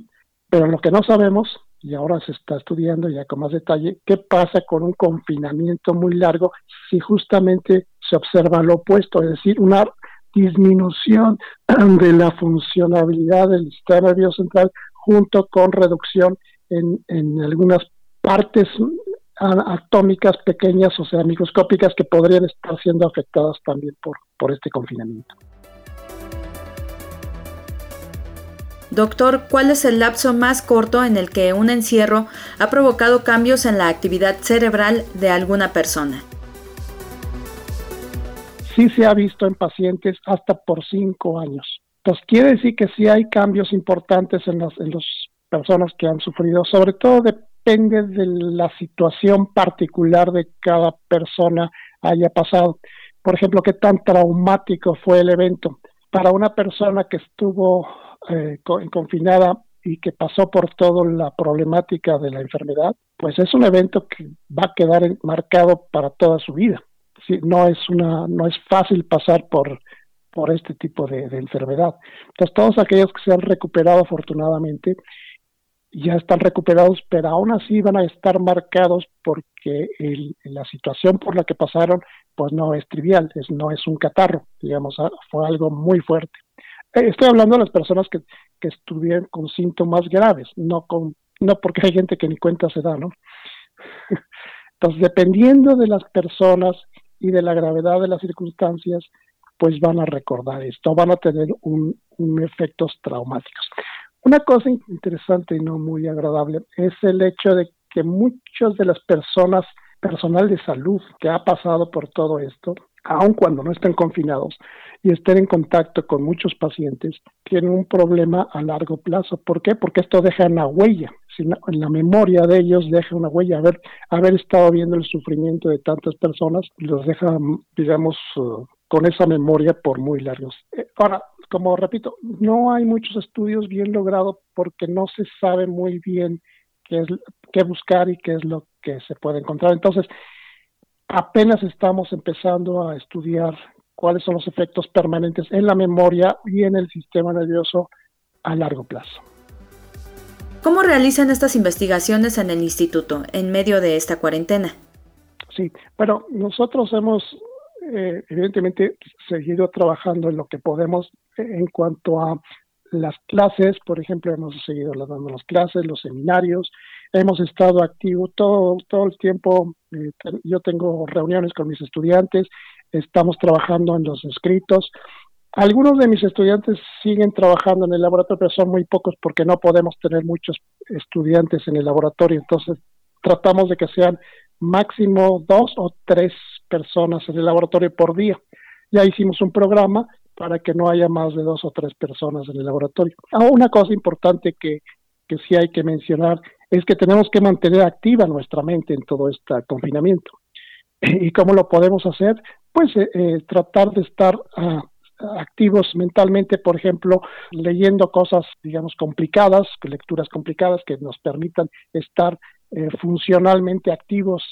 Pero lo que no sabemos, y ahora se está estudiando ya con más detalle, qué pasa con un confinamiento muy largo si justamente se observa lo opuesto, es decir, una disminución de la funcionabilidad del sistema nervioso central junto con reducción en, en algunas partes atómicas pequeñas, o sea, microscópicas, que podrían estar siendo afectadas también por, por este confinamiento. Doctor, ¿cuál es el lapso más corto en el que un encierro ha provocado cambios en la actividad cerebral de alguna persona? Sí se ha visto en pacientes hasta por cinco años. Pues quiere decir que sí hay cambios importantes en las, en las personas que han sufrido. Sobre todo depende de la situación particular de cada persona haya pasado. Por ejemplo, qué tan traumático fue el evento. Para una persona que estuvo eh, confinada y que pasó por toda la problemática de la enfermedad, pues es un evento que va a quedar marcado para toda su vida. no es una, no es fácil pasar por, por este tipo de, enfermedad. Entonces, todos aquellos que se han recuperado afortunadamente ya están recuperados, pero aún así van a estar marcados porque la situación por la que pasaron, pues no es trivial, es, no es un catarro, digamos, ah, fue algo muy fuerte. Eh, estoy hablando de las personas que, que estuvieron con síntomas graves, no con no porque hay gente que ni cuenta se da, ¿no? Entonces, dependiendo de las personas y de la gravedad de las circunstancias, pues van a recordar esto, van a tener un, un efectos traumáticos. Una cosa interesante y no muy agradable es el hecho de que muchas de las personas, personal de salud que ha pasado por todo esto, aun cuando no estén confinados y estén en contacto con muchos pacientes, tienen un problema a largo plazo. ¿Por qué? Porque esto deja una huella. En la memoria de ellos deja una huella. Haber, haber estado viendo el sufrimiento de tantas personas los deja, digamos, uh, con esa memoria por muy largos. Eh, ahora, como repito, no hay muchos estudios bien logrados porque no se sabe muy bien qué es qué buscar y qué es lo que se puede encontrar. Entonces, apenas estamos empezando a estudiar cuáles son los efectos permanentes en la memoria y en el sistema nervioso a largo plazo. ¿Cómo realizan estas investigaciones en el instituto en medio de esta cuarentena? Sí, bueno, nosotros hemos eh, evidentemente seguido trabajando en lo que podemos en cuanto a las clases, por ejemplo, hemos seguido dando las clases, los seminarios, hemos estado activos todo, todo el tiempo, eh, yo tengo reuniones con mis estudiantes, estamos trabajando en los escritos. Algunos de mis estudiantes siguen trabajando en el laboratorio, pero son muy pocos porque no podemos tener muchos estudiantes en el laboratorio, entonces tratamos de que sean máximo dos o tres personas en el laboratorio por día. Ya hicimos un programa para que no haya más de dos o tres personas en el laboratorio. Ah, una cosa importante que, que sí hay que mencionar es que tenemos que mantener activa nuestra mente en todo este confinamiento. ¿Y cómo lo podemos hacer? Pues eh, eh, tratar de estar ah, activos mentalmente, por ejemplo, leyendo cosas, digamos, complicadas, lecturas complicadas que nos permitan estar eh, funcionalmente activos,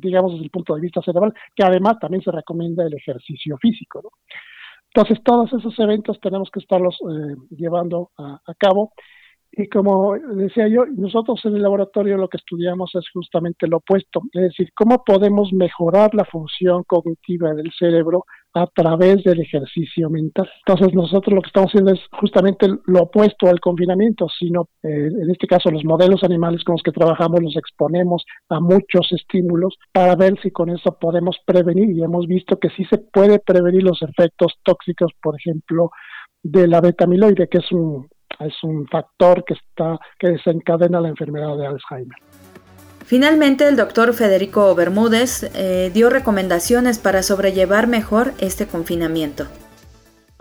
digamos, desde el punto de vista cerebral, que además también se recomienda el ejercicio físico. Entonces, todos esos eventos tenemos que estarlos llevando a, cabo. Y como decía yo, nosotros en el laboratorio lo que estudiamos es justamente lo opuesto, es decir, cómo podemos mejorar la función cognitiva del cerebro a través del ejercicio mental. Entonces nosotros lo que estamos haciendo es justamente lo opuesto al confinamiento, sino eh, en este caso los modelos animales con los que trabajamos los exponemos a muchos estímulos para ver si con eso podemos prevenir y hemos visto que sí se puede prevenir los efectos tóxicos, por ejemplo, de la betamiloide, que es un es un factor que está que desencadena la enfermedad de Alzheimer. Finalmente, el doctor Federico Bermúdez eh, dio recomendaciones para sobrellevar mejor este confinamiento.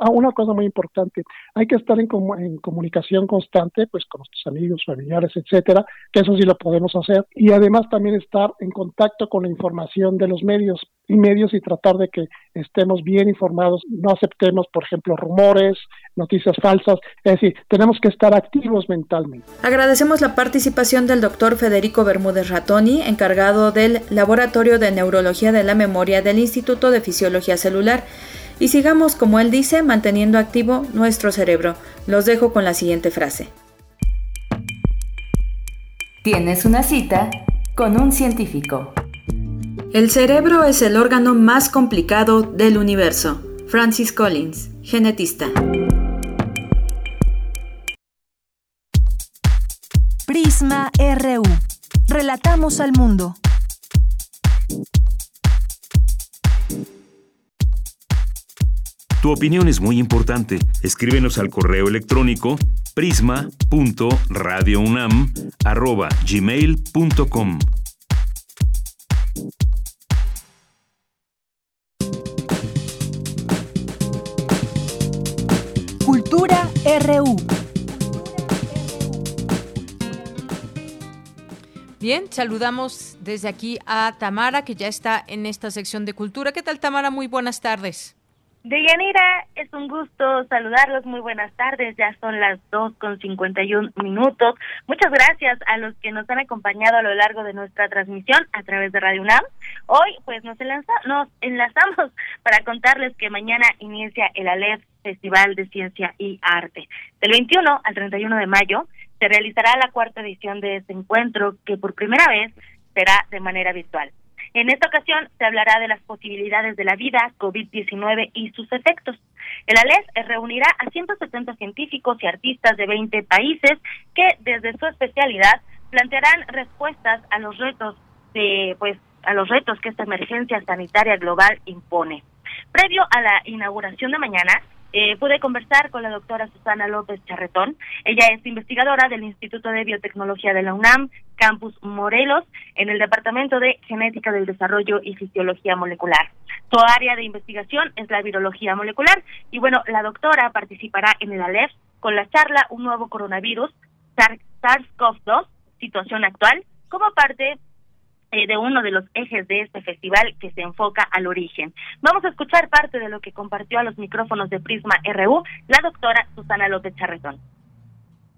Ah, una cosa muy importante, hay que estar en, en, comunicación constante pues con nuestros amigos, familiares, etcétera, que eso sí lo podemos hacer y además también estar en contacto con la información de los medios y medios y tratar de que estemos bien informados, no aceptemos, por ejemplo, rumores, noticias falsas, es decir, tenemos que estar activos mentalmente. Agradecemos la participación del doctor Federico Bermúdez Ratoni, encargado del Laboratorio de Neurología de la Memoria del Instituto de Fisiología Celular y sigamos, como él dice, manteniendo activo nuestro cerebro. Los dejo con la siguiente frase. Tienes una cita con un científico. El cerebro es el órgano más complicado del universo. Francis Collins, genetista. Prisma RU. Relatamos al mundo. Tu opinión es muy importante. Escríbenos al correo electrónico prisma.radiounam@gmail.com. Cultura RU. Bien, saludamos desde aquí a Tamara, que ya está en esta sección de cultura. ¿Qué tal, Tamara? Muy buenas tardes. Deyanira, es un gusto saludarlos. Muy buenas tardes. Ya son las dos con 51 minutos. Muchas gracias a los que nos han acompañado a lo largo de nuestra transmisión a través de Radio UNAM. Hoy, pues, nos, nos enlazamos para contarles que mañana inicia el ALEF Festival de Ciencia y Arte. Del 21 al 31 de mayo se realizará la cuarta edición de este encuentro que por primera vez será de manera virtual. En esta ocasión se hablará de las posibilidades de la vida, COVID-19 y sus efectos. El ALES reunirá a 170 científicos y artistas de 20 países que desde su especialidad plantearán respuestas a los retos de pues a los retos que esta emergencia sanitaria global impone. Previo a la inauguración de mañana, eh, pude conversar con la doctora Susana López Charretón. Ella es investigadora del Instituto de Biotecnología de la UNAM, Campus Morelos, en el Departamento de Genética del Desarrollo y Fisiología Molecular. Su área de investigación es la virología molecular y bueno, la doctora participará en el ALEF con la charla Un nuevo coronavirus, SARS-CoV-2, situación actual, como parte eh, de uno de los ejes de este festival que se enfoca al origen. Vamos a escuchar parte de lo que compartió a los micrófonos de Prisma RU la doctora Susana López Charretón.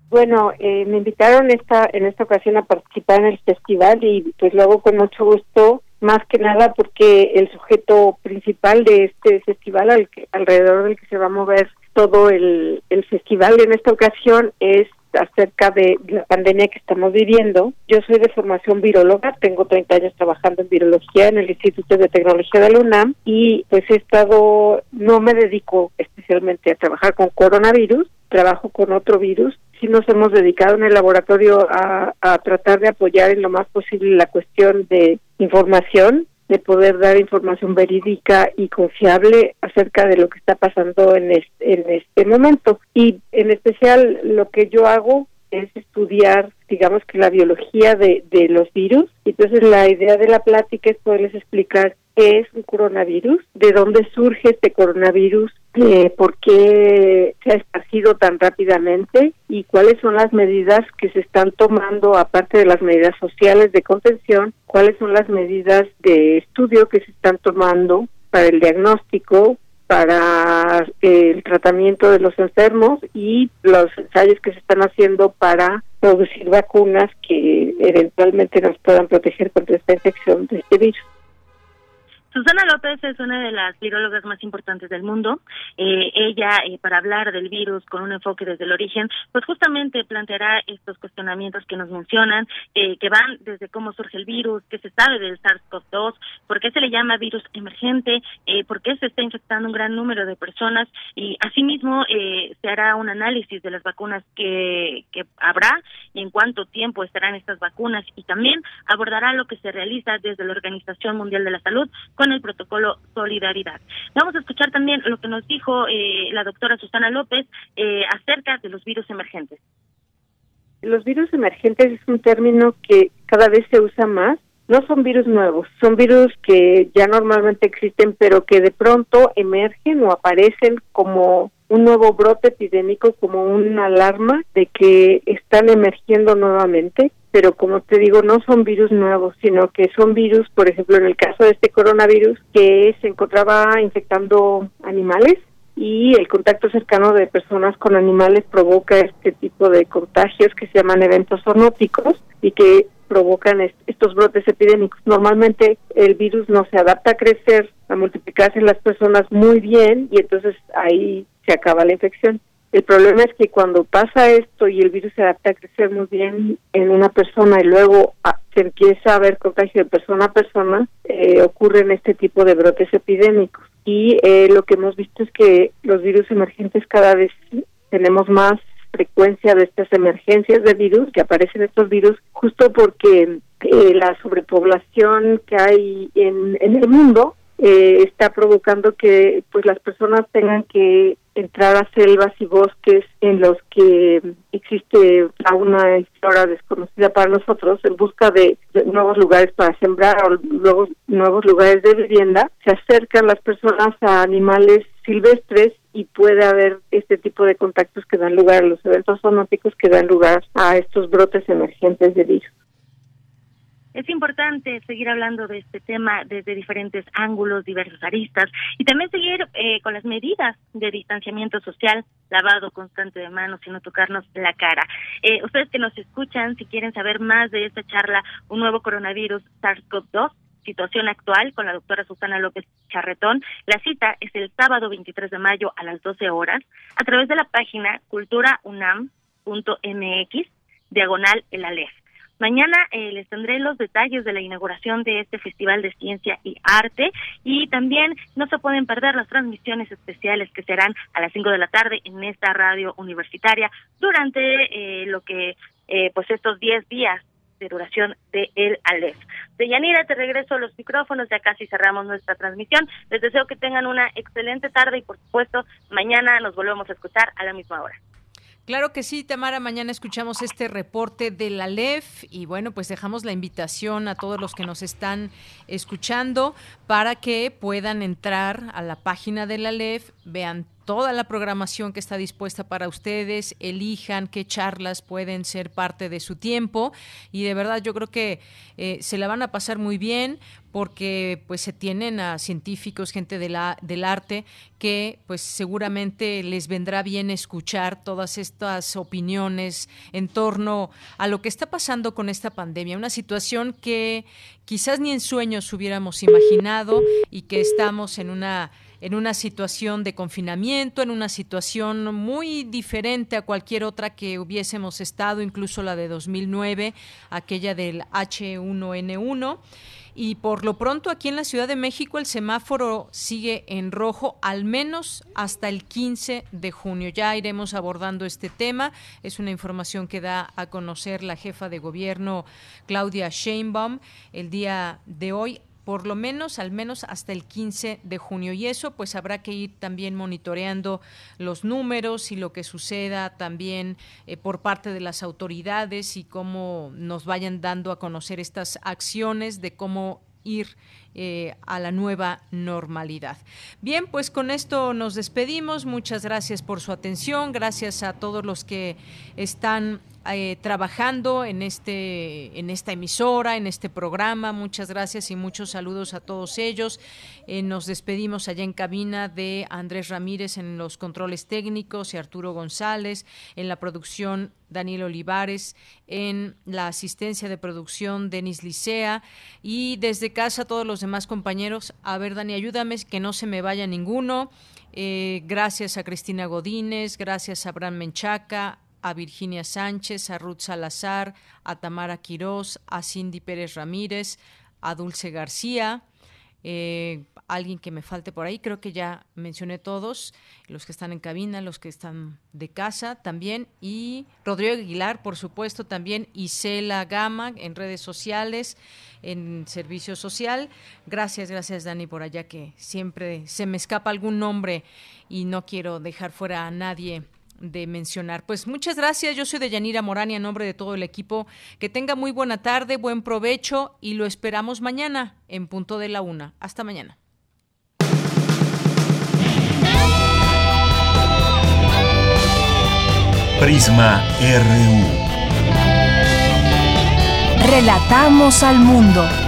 Bueno, eh, me invitaron esta en esta ocasión a participar en el festival y pues luego con mucho gusto más que nada porque el sujeto principal de este festival al que, alrededor del que se va a mover todo el, el festival en esta ocasión es acerca de la pandemia que estamos viviendo. Yo soy de formación viróloga, tengo 30 años trabajando en virología en el Instituto de Tecnología de la UNAM y pues he estado, no me dedico especialmente a trabajar con coronavirus, trabajo con otro virus. Sí nos hemos dedicado en el laboratorio a, a tratar de apoyar en lo más posible la cuestión de información de poder dar información verídica y confiable acerca de lo que está pasando en este, en este momento. Y en especial lo que yo hago es estudiar, digamos que la biología de, los virus. Entonces la idea de la plática es poderles explicar qué es un coronavirus, de dónde surge este coronavirus, eh, por qué se ha esparcido tan rápidamente y cuáles son las medidas que se están tomando, aparte de las medidas sociales de contención, cuáles son las medidas de estudio que se están tomando para el diagnóstico, para el tratamiento de los enfermos y los ensayos que se están haciendo para producir vacunas que eventualmente nos puedan proteger contra esta infección de este virus. Susana López es una de las virólogas más importantes del mundo. Eh, ella, eh, para hablar del virus con un enfoque desde el origen, pues justamente planteará estos cuestionamientos que nos mencionan, eh, que van desde cómo surge el virus, qué se sabe del SARS-CoV-2, por qué se le llama virus emergente, por qué se está infectando un gran número de personas y asimismo se hará un análisis de las vacunas que, que habrá y en cuánto tiempo estarán estas vacunas y también abordará lo que se realiza desde la Organización Mundial de la Salud el protocolo Solidaridad. Vamos a escuchar también lo que nos dijo eh, la doctora Susana López eh, acerca de los virus emergentes. Los virus emergentes es un término que cada vez se usa más. No son virus nuevos, son virus que ya normalmente existen, pero que de pronto emergen o aparecen como un nuevo brote epidémico, como una alarma de que están emergiendo nuevamente pero como te digo, no son virus nuevos, sino que son virus, por ejemplo, en el caso de este coronavirus, que se encontraba infectando animales y el contacto cercano de personas con animales provoca este tipo de contagios que se llaman eventos zoonóticos y que provocan estos brotes epidémicos. Normalmente el virus no se adapta a crecer, a multiplicarse en las personas muy bien y entonces ahí se acaba la infección. El problema es que cuando pasa esto y el virus se adapta a crecer muy bien en una persona y luego ah, se empieza a ver contagio de persona a persona, eh, ocurren este tipo de brotes epidémicos. Y eh, lo que hemos visto es que los virus emergentes cada vez tenemos más frecuencia de estas emergencias de virus, que aparecen estos virus, justo porque eh, la sobrepoblación que hay en, el mundo eh, está provocando que pues las personas tengan que entrar a selvas y bosques en los que existe fauna y flora desconocida para nosotros en busca de, nuevos lugares para sembrar o nuevos, nuevos lugares de vivienda, se acercan las personas a animales silvestres y puede haber este tipo de contactos que dan lugar a los eventos zoonóticos que dan lugar a estos brotes emergentes de virus. Es importante seguir hablando de este tema desde diferentes ángulos, diversas aristas y también seguir eh, con las medidas de distanciamiento social, lavado constante de manos y no tocarnos la cara. Eh, ustedes que nos escuchan, si quieren saber más de esta charla, un nuevo coronavirus SARS-CoV-2, situación actual con la doctora Susana López Charretón. La cita es el sábado 23 de mayo a las 12 horas a través de la página culturaunam.mx, diagonal el ALEF. Mañana eh, les tendré los detalles de la inauguración de este Festival de Ciencia y Arte y también no se pueden perder las transmisiones especiales que serán a las 5 de la tarde en esta radio universitaria durante eh, lo que, eh, pues estos 10 días de duración de el Aleph. De Yanira, te regreso a los micrófonos, ya casi cerramos nuestra transmisión. Les deseo que tengan una excelente tarde y por supuesto mañana nos volvemos a escuchar a la misma hora. Claro que sí, Tamara. Mañana escuchamos este reporte de la LEF y bueno, pues dejamos la invitación a todos los que nos están escuchando para que puedan entrar a la página de la LEF, vean toda la programación que está dispuesta para ustedes, elijan qué charlas pueden ser parte de su tiempo y de verdad yo creo que eh, se la van a pasar muy bien porque pues se tienen a científicos, gente de la, del arte que pues seguramente les vendrá bien escuchar todas estas opiniones en torno a lo que está pasando con esta pandemia, una situación que quizás ni en sueños hubiéramos imaginado y que estamos en una en una situación de confinamiento, en una situación muy diferente a cualquier otra que hubiésemos estado, incluso la de 2009, aquella del H1N1. Y por lo pronto aquí en la Ciudad de México el semáforo sigue en rojo al menos hasta el 15 de junio. Ya iremos abordando este tema. Es una información que da a conocer la jefa de gobierno Claudia Sheinbaum el día de hoy por lo menos, al menos hasta el 15 de junio. Y eso pues habrá que ir también monitoreando los números y lo que suceda también eh, por parte de las autoridades y cómo nos vayan dando a conocer estas acciones de cómo ir eh, a la nueva normalidad. Bien, pues con esto nos despedimos. Muchas gracias por su atención. Gracias a todos los que están eh, trabajando en este en esta emisora, en este programa. Muchas gracias y muchos saludos a todos ellos. Eh, nos despedimos allá en cabina de Andrés Ramírez en los controles técnicos y Arturo González en la producción Daniel Olivares, en la asistencia de producción Denis Licea y desde casa todos los demás compañeros. A ver, Dani, ayúdame que no se me vaya ninguno. Eh, gracias a Cristina Godínez, gracias a Abraham Menchaca, a Virginia Sánchez, a Ruth Salazar, a Tamara Quirós, a Cindy Pérez Ramírez, a Dulce García, eh, alguien que me falte por ahí, creo que ya mencioné todos, los que están en cabina, los que están de casa también, y Rodrigo Aguilar, por supuesto, también, y Cela Gama en redes sociales, en servicio social. Gracias, gracias Dani por allá, que siempre se me escapa algún nombre y no quiero dejar fuera a nadie de mencionar. Pues muchas gracias, yo soy de Yanira Morani, en nombre de todo el equipo. Que tenga muy buena tarde, buen provecho y lo esperamos mañana en punto de la una. Hasta mañana. Prisma RU. Relatamos al mundo.